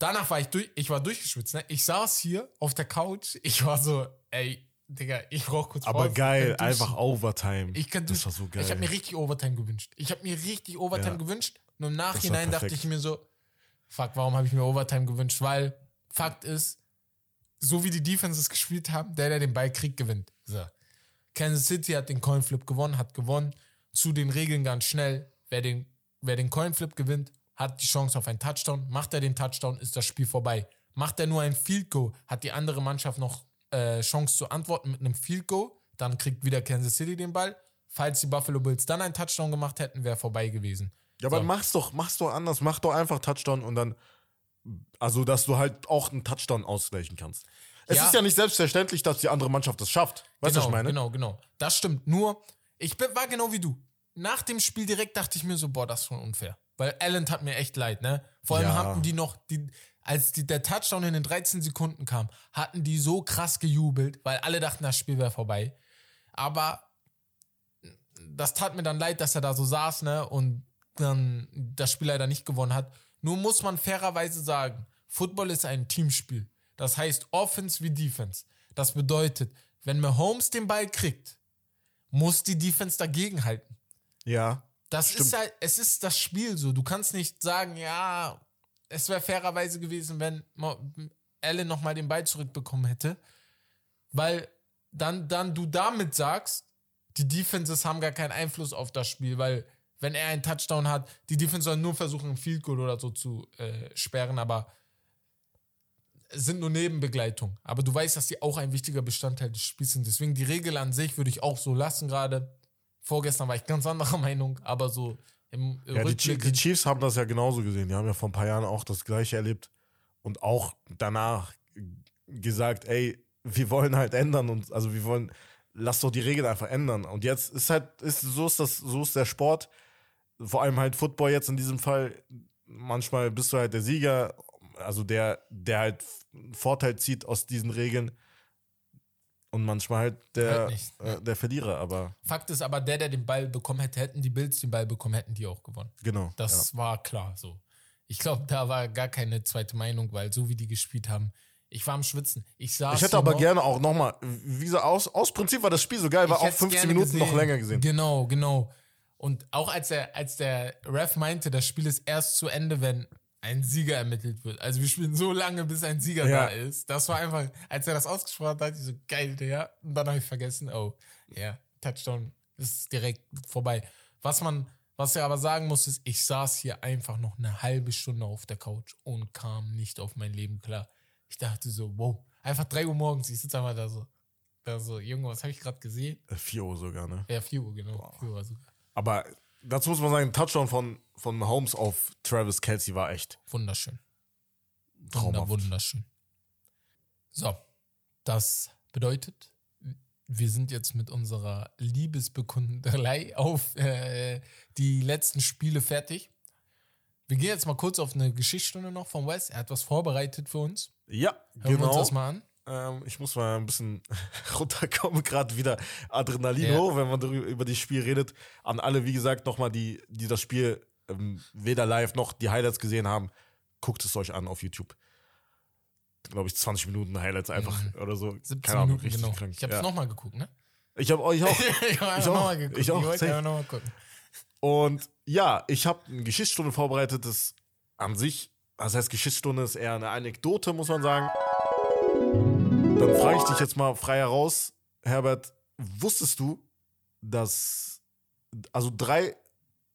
Danach war ich durch, ich war durchgeschwitzt. Ne? Ich saß hier auf der Couch. Ich war so, ey, Digga, ich brauch kurz Aber Pause. geil, einfach Overtime. Ich kann das war so geil. Ich habe mir richtig Overtime gewünscht. Ich habe mir richtig Overtime Ja. gewünscht. Nur im Nachhinein dachte ich mir so, fuck, warum habe ich mir Overtime gewünscht? Weil Fakt ist, so wie die Defenses gespielt haben, der, der den Ball kriegt, gewinnt. So. Kansas City hat den Coinflip gewonnen, hat gewonnen. Zu den Regeln ganz schnell. Wer den, wer den Coinflip gewinnt, hat die Chance auf einen Touchdown. Macht er den Touchdown, ist das Spiel vorbei. Macht er nur ein Field Goal, hat die andere Mannschaft noch äh, Chance zu antworten mit einem Field Goal. Dann kriegt wieder Kansas City den Ball. Falls die Buffalo Bills dann einen Touchdown gemacht hätten, wäre vorbei gewesen. Ja, aber So. mach's doch, mach's doch anders. Mach doch einfach Touchdown und dann, also dass du halt auch einen Touchdown ausgleichen kannst. Es Ja. ist ja nicht selbstverständlich, dass die andere Mannschaft das schafft. Weißt du, genau, was ich meine? Genau, genau. Das stimmt. Nur, ich war genau wie du. Nach dem Spiel direkt dachte ich mir so, boah, das ist schon unfair. Weil Allen tat mir echt leid, ne? Vor allem Ja. hatten die noch, die, als die, der Touchdown in den 13 Sekunden kam, hatten die so krass gejubelt, weil alle dachten, das Spiel wäre vorbei. Aber das tat mir dann leid, dass er da so saß, ne? Und dann das Spiel leider nicht gewonnen hat. Nur muss man fairerweise sagen, Football ist ein Teamspiel. Das heißt Offense wie Defense. Das bedeutet, wenn Mahomes den Ball kriegt, muss die Defense dagegen halten. Ja. Das Stimmt. ist halt, es ist das Spiel so. Du kannst nicht sagen, ja, es wäre fairerweise gewesen, wenn Allen nochmal den Ball zurückbekommen hätte. Weil dann, dann du damit sagst, die Defenses haben gar keinen Einfluss auf das Spiel, weil wenn er einen Touchdown hat, die Defense soll nur versuchen, ein Field Goal oder so zu äh, sperren, aber sind nur Nebenbegleitung. Aber du weißt, dass die auch ein wichtiger Bestandteil des Spiels sind. Deswegen die Regel an sich würde ich auch so lassen gerade. Vorgestern war ich ganz anderer Meinung, aber so im Ja, die, die Chiefs haben das ja genauso gesehen. Die haben ja vor ein paar Jahren auch das Gleiche erlebt und auch danach gesagt, ey, wir wollen halt ändern und also wir wollen, lass doch die Regeln einfach ändern. Und jetzt ist halt, ist, so ist das, so ist der Sport. Vor allem halt Football jetzt in diesem Fall. Manchmal bist du halt der Sieger, also der, der halt einen Vorteil zieht aus diesen Regeln. Und manchmal halt der, Halt äh, der Verlierer, aber Fakt ist aber, der, der den Ball bekommen hätte, hätten die Bills den Ball bekommen, hätten die auch gewonnen. genau. Das war klar so. Ich glaube, da war gar keine zweite Meinung, weil so wie die gespielt haben, ich war am Schwitzen. Ich saß Ich hätte aber noch- gerne auch nochmal, wie gesagt, aus, aus Prinzip war das Spiel so geil, war auch hätt's 15 gerne Minuten noch gesehen. länger gesehen. Genau, genau. Und auch als der, als der Ref meinte, das Spiel ist erst zu Ende, wenn ein Sieger ermittelt wird. Also wir spielen so lange, bis ein Sieger Ja. da ist. Das war einfach, als er das ausgesprochen hat, ich so, geil, ja. Und dann habe ich vergessen, oh, ja, Touchdown ist direkt vorbei. Was man, was er aber sagen muss, ist, ich saß hier einfach noch eine halbe Stunde auf der Couch und kam nicht auf mein Leben klar. Ich dachte so, wow, einfach 3 Uhr morgens, ich sitze einfach da so, da so, Junge, was habe ich gerade gesehen? Äh, 4 Uhr sogar, ne? Ja, 4 Uhr, genau. 4 Uhr sogar. Aber dazu muss man sagen, ein Touchdown von, von Mahomes auf Travis Kelsey war echt Wunderschön. Wunder, traumhaft. wunderschön. So, das bedeutet, wir sind jetzt mit unserer Liebesbekundelei auf äh, die letzten Spiele fertig. Wir gehen jetzt mal kurz auf eine Geschichtsstunde noch von Wes. Er hat was vorbereitet für uns. Ja, Hören wir uns genau. das mal an. Ähm, ich muss mal ein bisschen runterkommen, gerade wieder Adrenalin Ja. hoch, wenn man darüber, über das Spiel redet. An alle, wie gesagt, nochmal, die, die das Spiel ähm, weder live noch die Highlights gesehen haben, guckt es euch an auf YouTube. Glaube ich, 20 Minuten Highlights einfach oder so. 17 Keine Ahnung, Mhm. Minuten, richtig genau. krank. Ich habe es ja. nochmal geguckt, ne? Ich habe euch auch. ich habe Ich nochmal geguckt. Ich auch, wollte safe. einfach nochmal gucken. Und ja, ich habe eine Geschichtsstunde vorbereitet, das an sich, das heißt Geschichtsstunde ist eher eine Anekdote, muss man sagen. Dann frage ich dich jetzt mal frei heraus, Herbert, wusstest du, dass also drei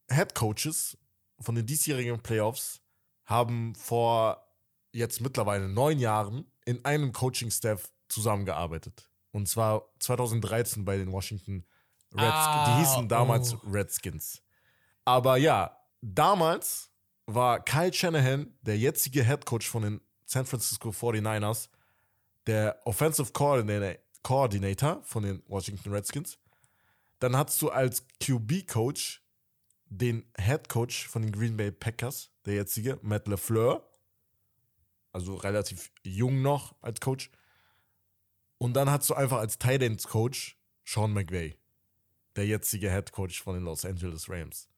Head Coaches von den diesjährigen Playoffs haben vor jetzt mittlerweile neun Jahren in einem Coaching-Staff zusammengearbeitet. Und zwar 2013 bei den Washington Redskins. Ah, die hießen damals oh. Redskins. Aber ja, damals war Kyle Shanahan, der jetzige Head Coach von den San Francisco 49ers, der Offensive Coordinator, Coordinator von den Washington Redskins. Dann hattest du als QB-Coach den Head Coach von den Green Bay Packers, der jetzige, Matt LeFleur. Also relativ jung noch als Coach. Und dann hattest du einfach als Tight Ends Coach Sean McVay, der jetzige Head Coach von den Los Angeles Rams.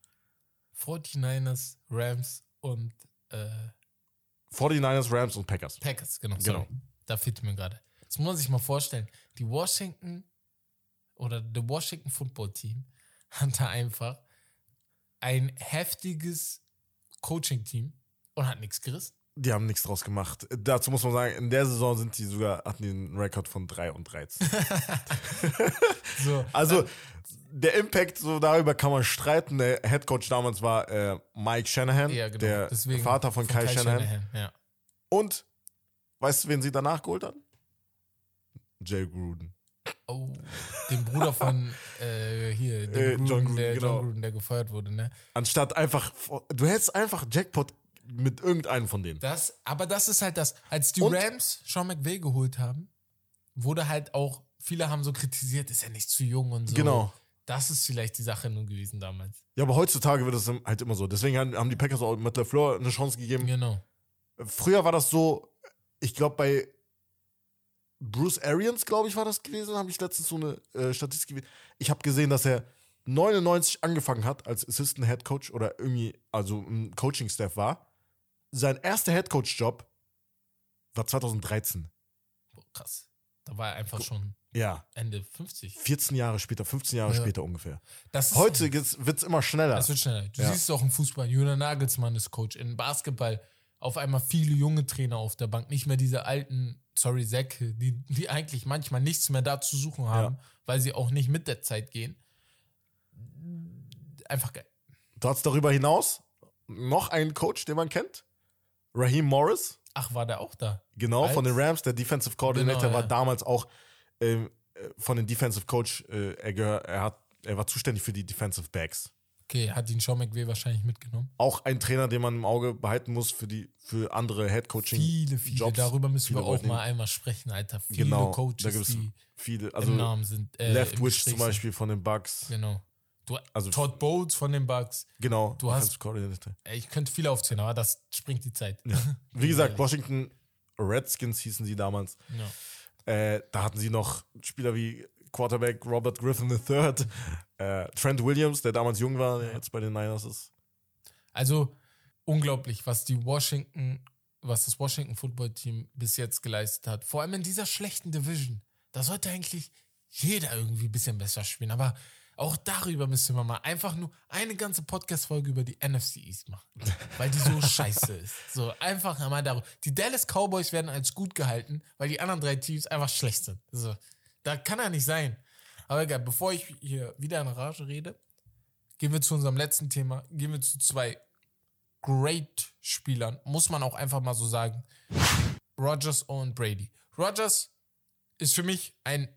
49ers, Rams und äh, 49ers, Rams und Packers. Packers, genau. Genau. Da fehlt mir gerade. Das muss man sich mal vorstellen. Die Washington oder the Washington Football Team hat da einfach ein heftiges Coaching-Team und hat nichts gerissen. Die haben nichts draus gemacht. Dazu muss man sagen, in der Saison sind die sogar, hatten die einen Rekord von 3 und 13. So, Also der Impact, so darüber kann man streiten. Der Headcoach damals war äh, Mike Shanahan, ja, genau. der Deswegen Vater von, Kai, Shanahan. Ja. Und weißt du, wen sie danach geholt haben? Jay Gruden. Oh, den Bruder von äh, hier, dem Äh, Gruden, John Gruden, der genau. John Gruden, der gefeuert wurde, ne? Anstatt einfach, du hättest einfach Jackpot mit irgendeinem von denen. Das, aber das ist halt das. Als die Und- Rams Sean McVay geholt haben, wurde halt auch, viele haben so kritisiert, ist er nicht zu jung und so. Genau. Das ist vielleicht die Sache nun gewesen damals. Ja, aber heutzutage wird es halt immer so. Deswegen haben die Packers auch mit LaFleur eine Chance gegeben. Genau. Früher war das so, ich glaube bei Bruce Arians, glaube ich, war das gewesen, habe ich letztens so eine äh, Statistik gewählt. Ich habe gesehen, dass er 99 angefangen hat als Assistant Head Coach oder irgendwie, also im Coaching-Staff war. Sein erster Head Coach-Job war 2013. Boah, krass. Da war er einfach schon Ja, Ende 50. 14 Jahre später, 15 Jahre Ja. später ungefähr. Heute wird es immer schneller. Das wird schneller. Du Ja. siehst es auch im Fußball. Julian Nagelsmann ist Coach. In Basketball auf einmal viele junge Trainer auf der Bank. Nicht mehr diese alten, sorry, Säcke, die, die eigentlich manchmal nichts mehr da zu suchen haben, weil sie auch nicht mit der Zeit gehen. Einfach geil. Hast darüber hinaus noch einen Coach, den man kennt. Raheem Morris. Ach, war der auch da? Genau, Als- von den Rams, der Defensive Coordinator Genau, war ja. damals auch ähm, äh, von den Defensive Coach, äh, er, gehör, er, hat, er war zuständig für die Defensive Backs. Okay, hat ihn Sean McVay wahrscheinlich mitgenommen. Auch ein Trainer, den man im Auge behalten muss für, die, für andere Head Coaching. Viele, viele. Jobs, Darüber müssen viele wir auch mal einmal sprechen, Alter. Viele Genau, Coaches, die viele. im Also Namen sind. Äh, im Leftwich Gespräch zum Beispiel von den Bucks. Sind. Genau. Du, Also- Todd Bowles von den Bucks. Genau, Du hast- Ich könnte viele aufzählen, aber das springt die Zeit. Wie gesagt, Washington Redskins hießen sie damals. Ja. Äh, da hatten sie noch Spieler wie Quarterback Robert Griffin III, äh, Trent Williams, der damals jung war, der jetzt bei den Niners ist. Also unglaublich, was die Washington, was das Washington Football Team bis jetzt geleistet hat. Vor allem in dieser schlechten Division. Da sollte eigentlich jeder irgendwie ein bisschen besser spielen. Aber auch darüber müssen wir mal einfach nur eine ganze Podcast-Folge über die NFC East machen. Weil die so scheiße ist. So, einfach mal darüber. Die Dallas Cowboys werden als gut gehalten, weil die anderen drei Teams einfach schlecht sind. So, da kann er nicht sein. Aber egal, bevor ich hier wieder in Rage rede, gehen wir zu unserem letzten Thema. Gehen wir zu zwei Great-Spielern, muss man auch einfach mal so sagen. Rogers und Brady. Rogers ist für mich ein,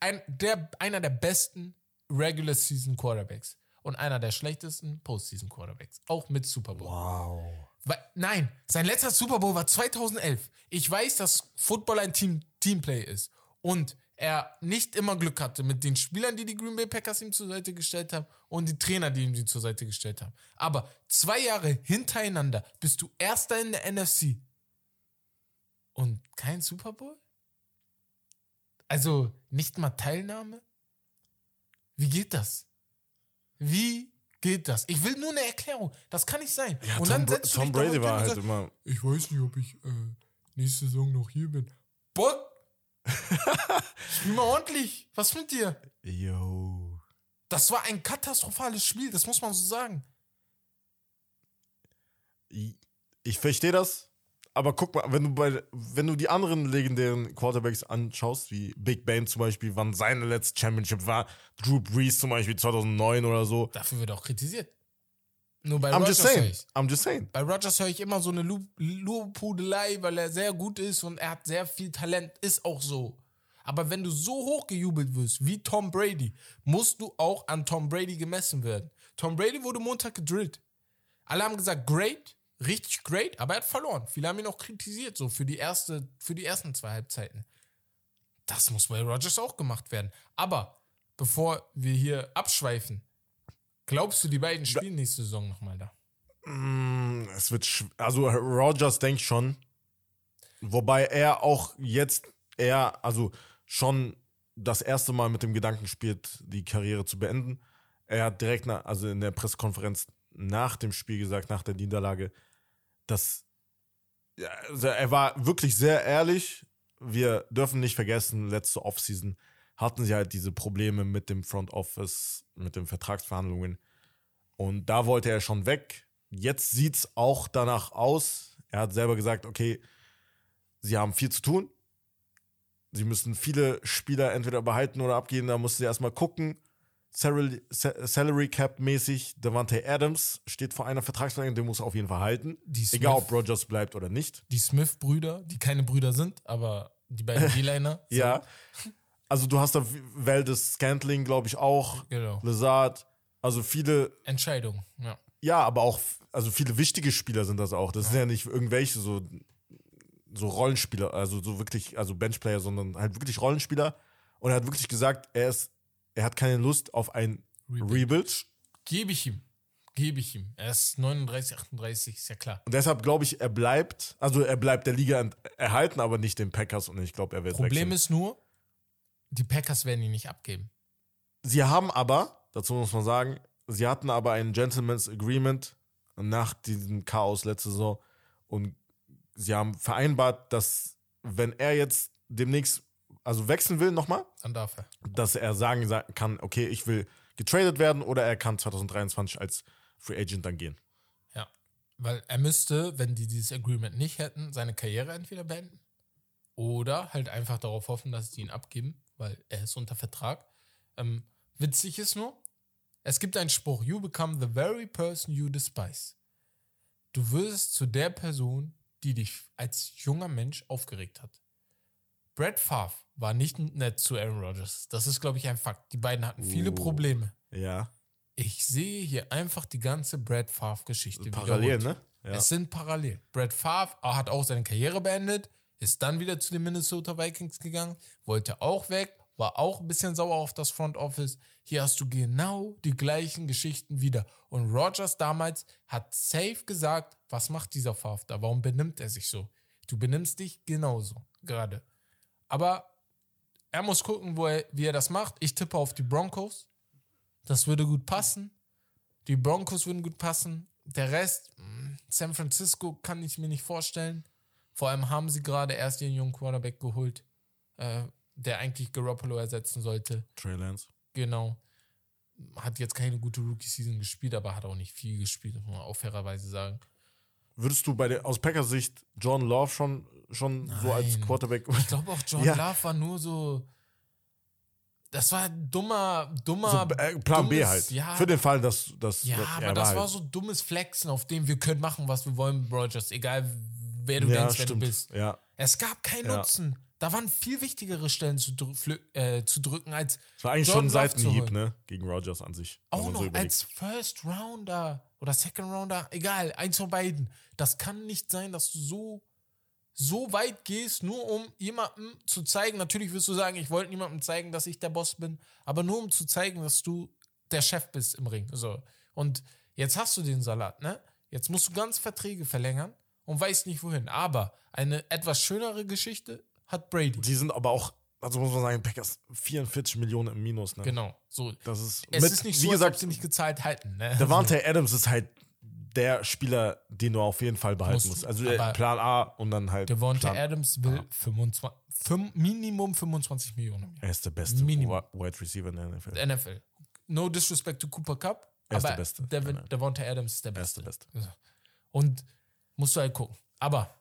ein der, einer der besten Regular Season Quarterbacks und einer der schlechtesten Postseason Quarterbacks. Auch mit Super Bowl. Wow. Weil, nein, sein letzter Super Bowl war 2011. Ich weiß, dass Football ein Team, Teamplay ist und er nicht immer Glück hatte mit den Spielern, die die Green Bay Packers ihm zur Seite gestellt haben und die Trainer, die ihm sie zur Seite gestellt haben. Aber zwei Jahre hintereinander bist du Erster in der NFC und kein Super Bowl? Also nicht mal Teilnahme? Wie geht das? Wie geht das? Ich will nur eine Erklärung. Das kann nicht sein. Ja, und Tom, dann Bra setzt du Tom Brady war halt sagst, immer. ich weiß nicht, ob ich äh, nächste Saison noch hier bin. Boah! Spiel mal ordentlich. Was mit dir? Yo. Das war ein katastrophales Spiel, das muss man so sagen. Ich, verstehe das, aber guck mal, wenn du bei, wenn du die anderen legendären Quarterbacks anschaust, wie Big Ben zum Beispiel, wann seine letzte Championship war, Drew Brees zum Beispiel 2009 oder so. Dafür wird auch kritisiert. Nur bei I'm Rodgers just saying. ich. I'm just saying. Bei Rodgers höre ich immer so eine Lu- Lobhudelei, weil er sehr gut ist und er hat sehr viel Talent. Ist auch so. Aber wenn du so hochgejubelt wirst wie Tom Brady, musst du auch an Tom Brady gemessen werden. Tom Brady wurde Montag gedrillt. Alle haben gesagt, great, richtig great, aber er hat verloren. Viele haben ihn auch kritisiert, so für die, erste, für die ersten zwei Halbzeiten. Das muss bei Rodgers auch gemacht werden. Aber bevor wir hier abschweifen, glaubst du, die beiden spielen nächste Saison nochmal da? Mm, Es wird, also Rogers denkt schon, wobei er auch jetzt eher, also schon das erste Mal mit dem Gedanken spielt, die Karriere zu beenden. Er hat direkt, nach, also in der Pressekonferenz nach dem Spiel gesagt, nach der Niederlage, dass also er war wirklich sehr ehrlich. Wir dürfen nicht vergessen, letzte Offseason hatten sie halt diese Probleme mit dem Front Office, mit den Vertragsverhandlungen. Und da wollte er schon weg. jetzt sieht es auch danach aus. Er hat selber gesagt, okay, sie haben viel zu tun. Sie müssen viele Spieler entweder behalten oder abgeben. Da mussten sie erstmal gucken. Salary, Salary Cap mäßig. Devante Adams steht vor einer Vertragsverlängerung, den muss er auf jeden Fall halten. Smith- Egal, ob Rogers bleibt oder nicht. Die Smith-Brüder, die keine Brüder sind, aber die beiden D-Liner. Ja. Also du hast da Valdez Scantling, glaube ich, auch. Genau. Lazard. Also viele, Entscheidung, ja. ja, aber auch, also viele wichtige Spieler sind das auch. Das sind ja nicht irgendwelche so, so Rollenspieler, also so wirklich, also Benchplayer, sondern halt wirklich Rollenspieler. Und er hat wirklich gesagt, er ist, er hat keine Lust auf ein Rebuild. Rebuild. Gebe ich ihm. Gebe ich ihm. Er ist 39, 38, ist ja klar. Und deshalb glaube ich, er bleibt, also er bleibt der Liga erhalten, aber nicht den Packers. Und ich glaube, er wird Problem wechseln. ist nur, die Packers werden ihn nicht abgeben. Sie haben aber, dazu muss man sagen, sie hatten aber ein Gentleman's Agreement nach diesem Chaos letzte Saison und sie haben vereinbart, dass wenn er jetzt demnächst also wechseln will nochmal, Dann darf er. dass er sagen sa- kann, okay, ich will getradet werden oder er kann 2023 als Free Agent dann gehen. Ja. Weil er müsste, wenn die dieses Agreement nicht hätten, seine Karriere entweder beenden oder halt einfach darauf hoffen, dass sie ihn abgeben, weil er ist unter Vertrag. Ähm, witzig ist nur, es gibt einen Spruch, you become the very person you despise. Du wirst zu der Person, die dich als junger Mensch aufgeregt hat. Brad Favre war nicht nett zu Aaron Rodgers. Das ist, glaube ich, ein Fakt. Die beiden hatten viele Oh. Probleme. Ja. Ich sehe hier einfach die ganze Brad Favre-Geschichte. Parallel, wiederholt. ne? Ja. Es sind parallel. Brad Favre hat auch seine Karriere beendet, ist dann wieder zu den Minnesota Vikings gegangen, wollte auch weg, war auch ein bisschen sauer auf das Front Office. Hier hast du genau die gleichen Geschichten wieder. Und Rogers damals hat safe gesagt, was macht dieser da? Warum benimmt er sich so? Du benimmst dich genauso gerade. Aber er muss gucken, er, wie er das macht. Ich tippe auf die Broncos. Das würde gut passen. Die Broncos würden gut passen. Der Rest, mh, San Francisco kann ich mir nicht vorstellen. Vor allem haben sie gerade erst ihren jungen Quarterback geholt, äh, der eigentlich Garoppolo ersetzen sollte. Trey Lance. Genau. Hat jetzt keine gute Rookie-Season gespielt, aber hat auch nicht viel gespielt, muss man auch fairerweise sagen. Würdest du bei der, aus Packers Sicht John Love schon, schon so als Nein. Quarterback Ich glaube auch, John Ja. Love war nur so. Das war ein dummer, dummer. so, äh, Plan B dummes- halt. Ja, Für den Fall, dass das Ja, er aber das halt- war so dummes Flexen, auf dem wir können machen, was wir wollen, Rogers. Egal, wer du ja, denkst, wer du stimmt. bist. Ja. Es gab keinen Ja. Nutzen. Da waren viel wichtigere Stellen zu, drü äh, zu drücken, als Das war eigentlich Jordan schon ein Seitenhieb, ne? Gegen Rogers an sich. auch noch so als First Rounder oder Second Rounder. Egal, eins von beiden. Das kann nicht sein, dass du so, so weit gehst, nur um jemandem zu zeigen. Natürlich wirst du sagen, ich wollte niemandem zeigen, dass ich der Boss bin, aber nur um zu zeigen, dass du der Chef bist im Ring. So. Und jetzt hast du den Salat, ne? Jetzt musst du ganz Verträge verlängern und weißt nicht wohin. Aber eine etwas schönere Geschichte hat Brady. Die sind aber auch, also muss man sagen, Packers 44 Millionen im Minus, ne? Genau. So. Das ist, Es mit, ist nicht wie so, als gesagt, sie nicht gezahlt halten. Ne? Devante Adams ist halt der Spieler, den du auf jeden Fall behalten Musst musst. Also äh, Plan A und dann halt. Devonta. Adams will 25, fünf, Minimum 25 Millionen. Er ist der beste Minimum. Wi- Wide Receiver in der NFL. Der NFL. No disrespect to Cooper Cup, Er ist aber der Beste. Devin. Devonta Adams ist der Er ist Beste. der Beste. So. Und musst du halt gucken. Aber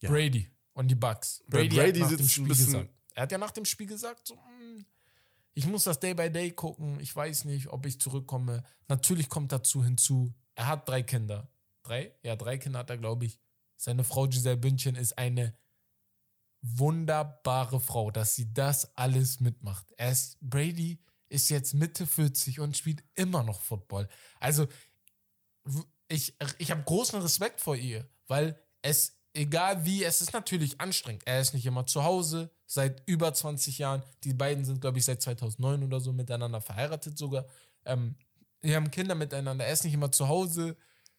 Ja. Brady und die Bucks. Brady, Brady hat nach sitzt dem Spiel gesagt. Er hat ja nach dem Spiel gesagt, so, hm, ich muss das Day by Day gucken. Ich weiß nicht, ob ich zurückkomme. Natürlich kommt dazu hinzu, er hat drei Kinder. Drei? Ja, drei Kinder hat er, glaube ich. Seine Frau Giselle Bündchen ist eine wunderbare Frau, dass sie das alles mitmacht. Er ist, Brady ist jetzt Mitte 40 und spielt immer noch Football. Also, ich, ich habe großen Respekt vor ihr, weil es, egal wie, es ist natürlich anstrengend. Er ist nicht immer zu Hause, seit über 20 Jahren. Die beiden sind, glaube ich, seit 2009 oder so miteinander verheiratet sogar. Ähm, die haben Kinder miteinander. Er ist nicht immer zu Hause.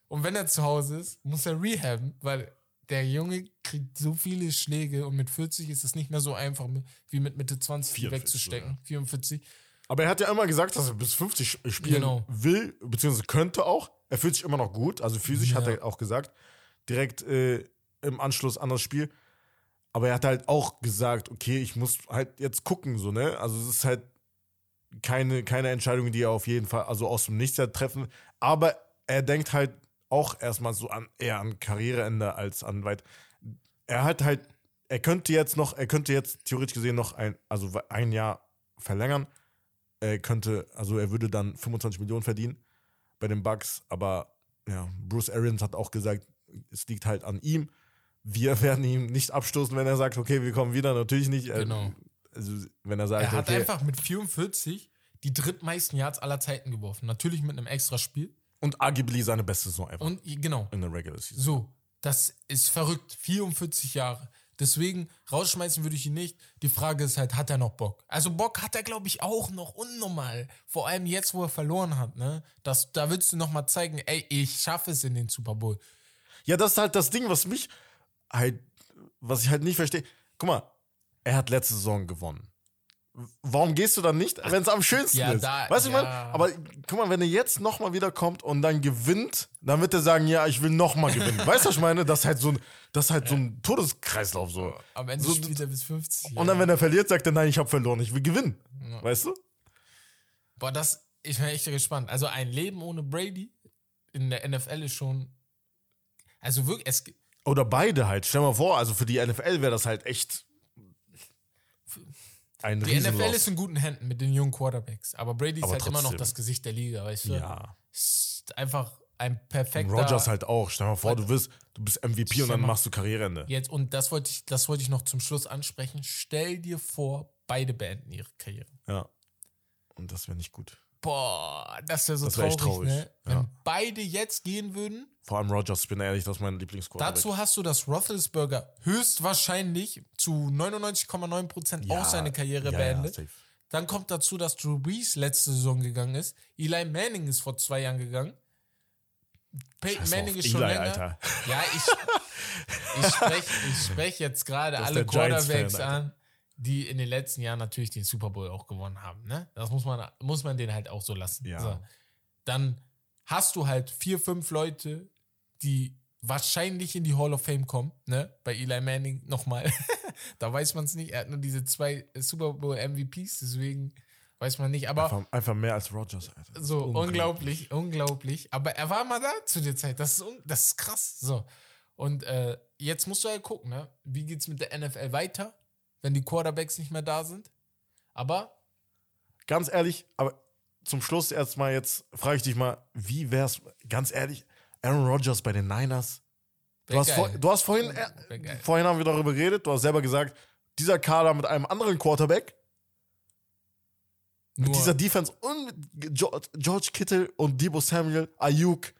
Und wenn er zu Hause ist, muss er rehaben, weil der Junge kriegt so viele Schläge und mit 40 ist es nicht mehr so einfach wie mit Mitte 20 die 44 wegzustecken. 44. Aber er hat ja immer gesagt, dass er bis 50 spielen Genau. will, beziehungsweise könnte auch. Er fühlt sich immer noch gut. Also physisch hat Ja. er auch gesagt. Direkt äh, im Anschluss an das Spiel. Aber er hat halt auch gesagt, okay, ich muss halt jetzt gucken, so, ne? Also es ist halt keine, keine Entscheidung, die er auf jeden Fall, also aus dem Nichts her treffen. Aber er denkt halt auch erstmal so an eher an Karriereende als an weit. Er hat halt, er könnte jetzt noch, er könnte jetzt theoretisch gesehen noch ein, also ein Jahr verlängern. Er könnte, also er würde dann 25 Millionen verdienen bei den Bucks, aber ja, Bruce Arians hat auch gesagt, es liegt halt an ihm. Wir werden ihn nicht abstoßen, wenn er sagt, okay, wir kommen wieder. Natürlich nicht. Genau. Also, wenn er sagt, Er hat okay, einfach mit 44 die drittmeisten Yards aller Zeiten geworfen. Natürlich mit einem extra Spiel. und arguably seine beste Saison ever Und genau, in der Regular Season. so, das ist verrückt. 44 Jahre. Deswegen rausschmeißen würde ich ihn nicht. Die Frage ist halt, hat er noch Bock? Also Bock hat er, glaube ich, auch noch unnormal. Vor allem jetzt, wo er verloren hat, ne? Das, da willst du noch mal zeigen, ey, ich schaffe es in den Super Bowl. Ja, das ist halt das Ding, was mich halt, was ich halt nicht verstehe. Guck mal, er hat letzte Saison gewonnen. Warum gehst du dann nicht, wenn es am schönsten ja, ist? da- weißt du, ja. ich meine? Aber guck mal, wenn er jetzt nochmal wiederkommt und dann gewinnt, dann wird er sagen, ja, ich will nochmal gewinnen. weißt du, was ich meine? Das ist halt so ein, das halt so ein Todeskreislauf so. Am Ende So- spielt er bis 50. Und dann, wenn er verliert, sagt er, nein, ich habe verloren, ich will gewinnen. Weißt du? Boah, das, ich bin echt gespannt. Also ein Leben ohne Brady in der NFL ist schon, also wirklich, es, Oder beide halt. Stell mal vor, also für die NFL wäre das halt echt ein die NFL Riesenloss. ist in guten Händen mit den jungen Quarterbacks, aber Brady ist Aber halt immer noch trotzdem. das Gesicht der Liga, weißt du? Ja. Ist einfach ein Und perfekter. Rogers halt auch. Stell mal vor, du bist, du bist MVP und dann machst du Karriereende. Jetzt, und das wollte ich, das wollte ich noch zum Schluss ansprechen. Stell dir vor, beide beenden ihre Karriere. Ja. Und das wäre nicht gut. Boah, das wäre so Das traurig, traurig, ne? Wenn ja. beide jetzt gehen würden, Vor allem Rogers, ich bin ehrlich, das ist mein Lieblingsquarterback. Dazu hast du, dass Roethlisberger höchstwahrscheinlich zu 99,9% auch seine Karriere ja, beendet. Ja. Dann kommt dazu, dass Drew Brees letzte Saison gegangen ist. Eli Manning ist vor zwei Jahren gegangen. Peyton Scheiß Manning ist schon Eli, länger. Alter. Ja, ich, ich spreche ich sprech jetzt gerade alle der Giants-Fan, Quarterbacks Alter. an, die in den letzten Jahren natürlich den Super Bowl auch gewonnen haben. Ne? Das muss man, muss man denen halt auch so lassen. Ja. So. Dann hast du halt vier, fünf Leute, die wahrscheinlich in die Hall of Fame kommen. Ne? Bei Eli Manning nochmal. da weiß man es nicht. Er hat nur diese zwei Super Bowl MVPs, deswegen weiß man nicht. Aber Einfach, einfach mehr als Rogers, Alter. so, unglaublich, unglaublich. Aber er war mal da zu der Zeit. Das ist, das ist krass. So. Und äh, jetzt musst du halt gucken, ne? wie geht's mit der NFL weiter, wenn die Quarterbacks nicht mehr da sind. Aber Ganz ehrlich, aber zum Schluss erstmal jetzt frage ich dich mal, wie wär's, ganz ehrlich, Aaron Rodgers bei den Niners? Du hast, vor, du hast vorhin, äh, vorhin haben wir darüber geredet, du hast selber gesagt, dieser Kader mit einem anderen Quarterback, nur, mit dieser Defense und mit George, George Kittle und Debo Samuel, Ayuk,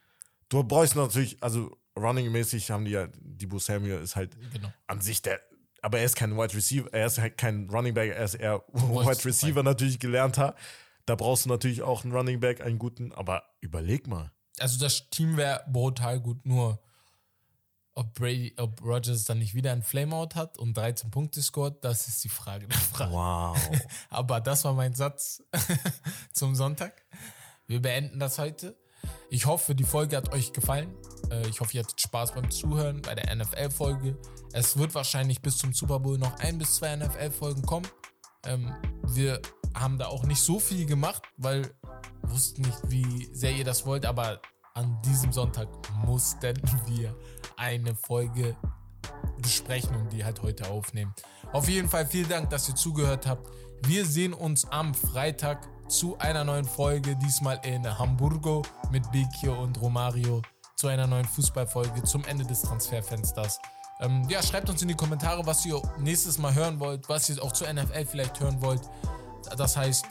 du brauchst natürlich, also running-mäßig haben die ja, Debo Samuel ist halt genau. an sich der, aber er ist kein Wide Receiver, er ist halt kein Running Back, er ist eher Wide Receiver natürlich gelernter. Da brauchst du natürlich auch einen Running Back, einen guten, aber überleg mal. Also das Team wäre brutal gut, nur ob Brady, ob Rogers dann nicht wieder ein Flameout hat und 13 Punkte scored, das ist die Frage der Frage. Wow. Aber das war mein Satz zum Sonntag. Wir beenden das heute. Ich hoffe, die Folge hat euch gefallen. Äh, Ich hoffe, ihr hattet Spaß beim Zuhören bei der NFL-Folge. Es wird wahrscheinlich bis zum Super Bowl noch ein bis zwei NFL-Folgen kommen. Ähm, wir haben da auch nicht so viel gemacht, weil wir wussten nicht, wie sehr ihr das wollt, aber an diesem Sonntag mussten wir eine Folge besprechen und die halt heute aufnehmen. Auf jeden Fall vielen Dank, dass ihr zugehört habt. Wir sehen uns am Freitag zu einer neuen Folge, diesmal in Hamburgo mit Bekio und Romario, zu einer neuen Fußballfolge zum Ende des Transferfensters. Ähm, ja, schreibt uns in die Kommentare, was ihr nächstes Mal hören wollt, was ihr auch zur NFL vielleicht hören wollt. Das heißt,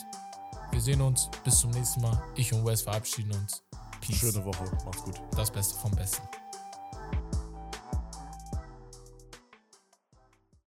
wir sehen uns bis zum nächsten Mal. Ich und Wes verabschieden uns. Peace. Schöne Woche. Mach's gut. Das Beste vom Besten.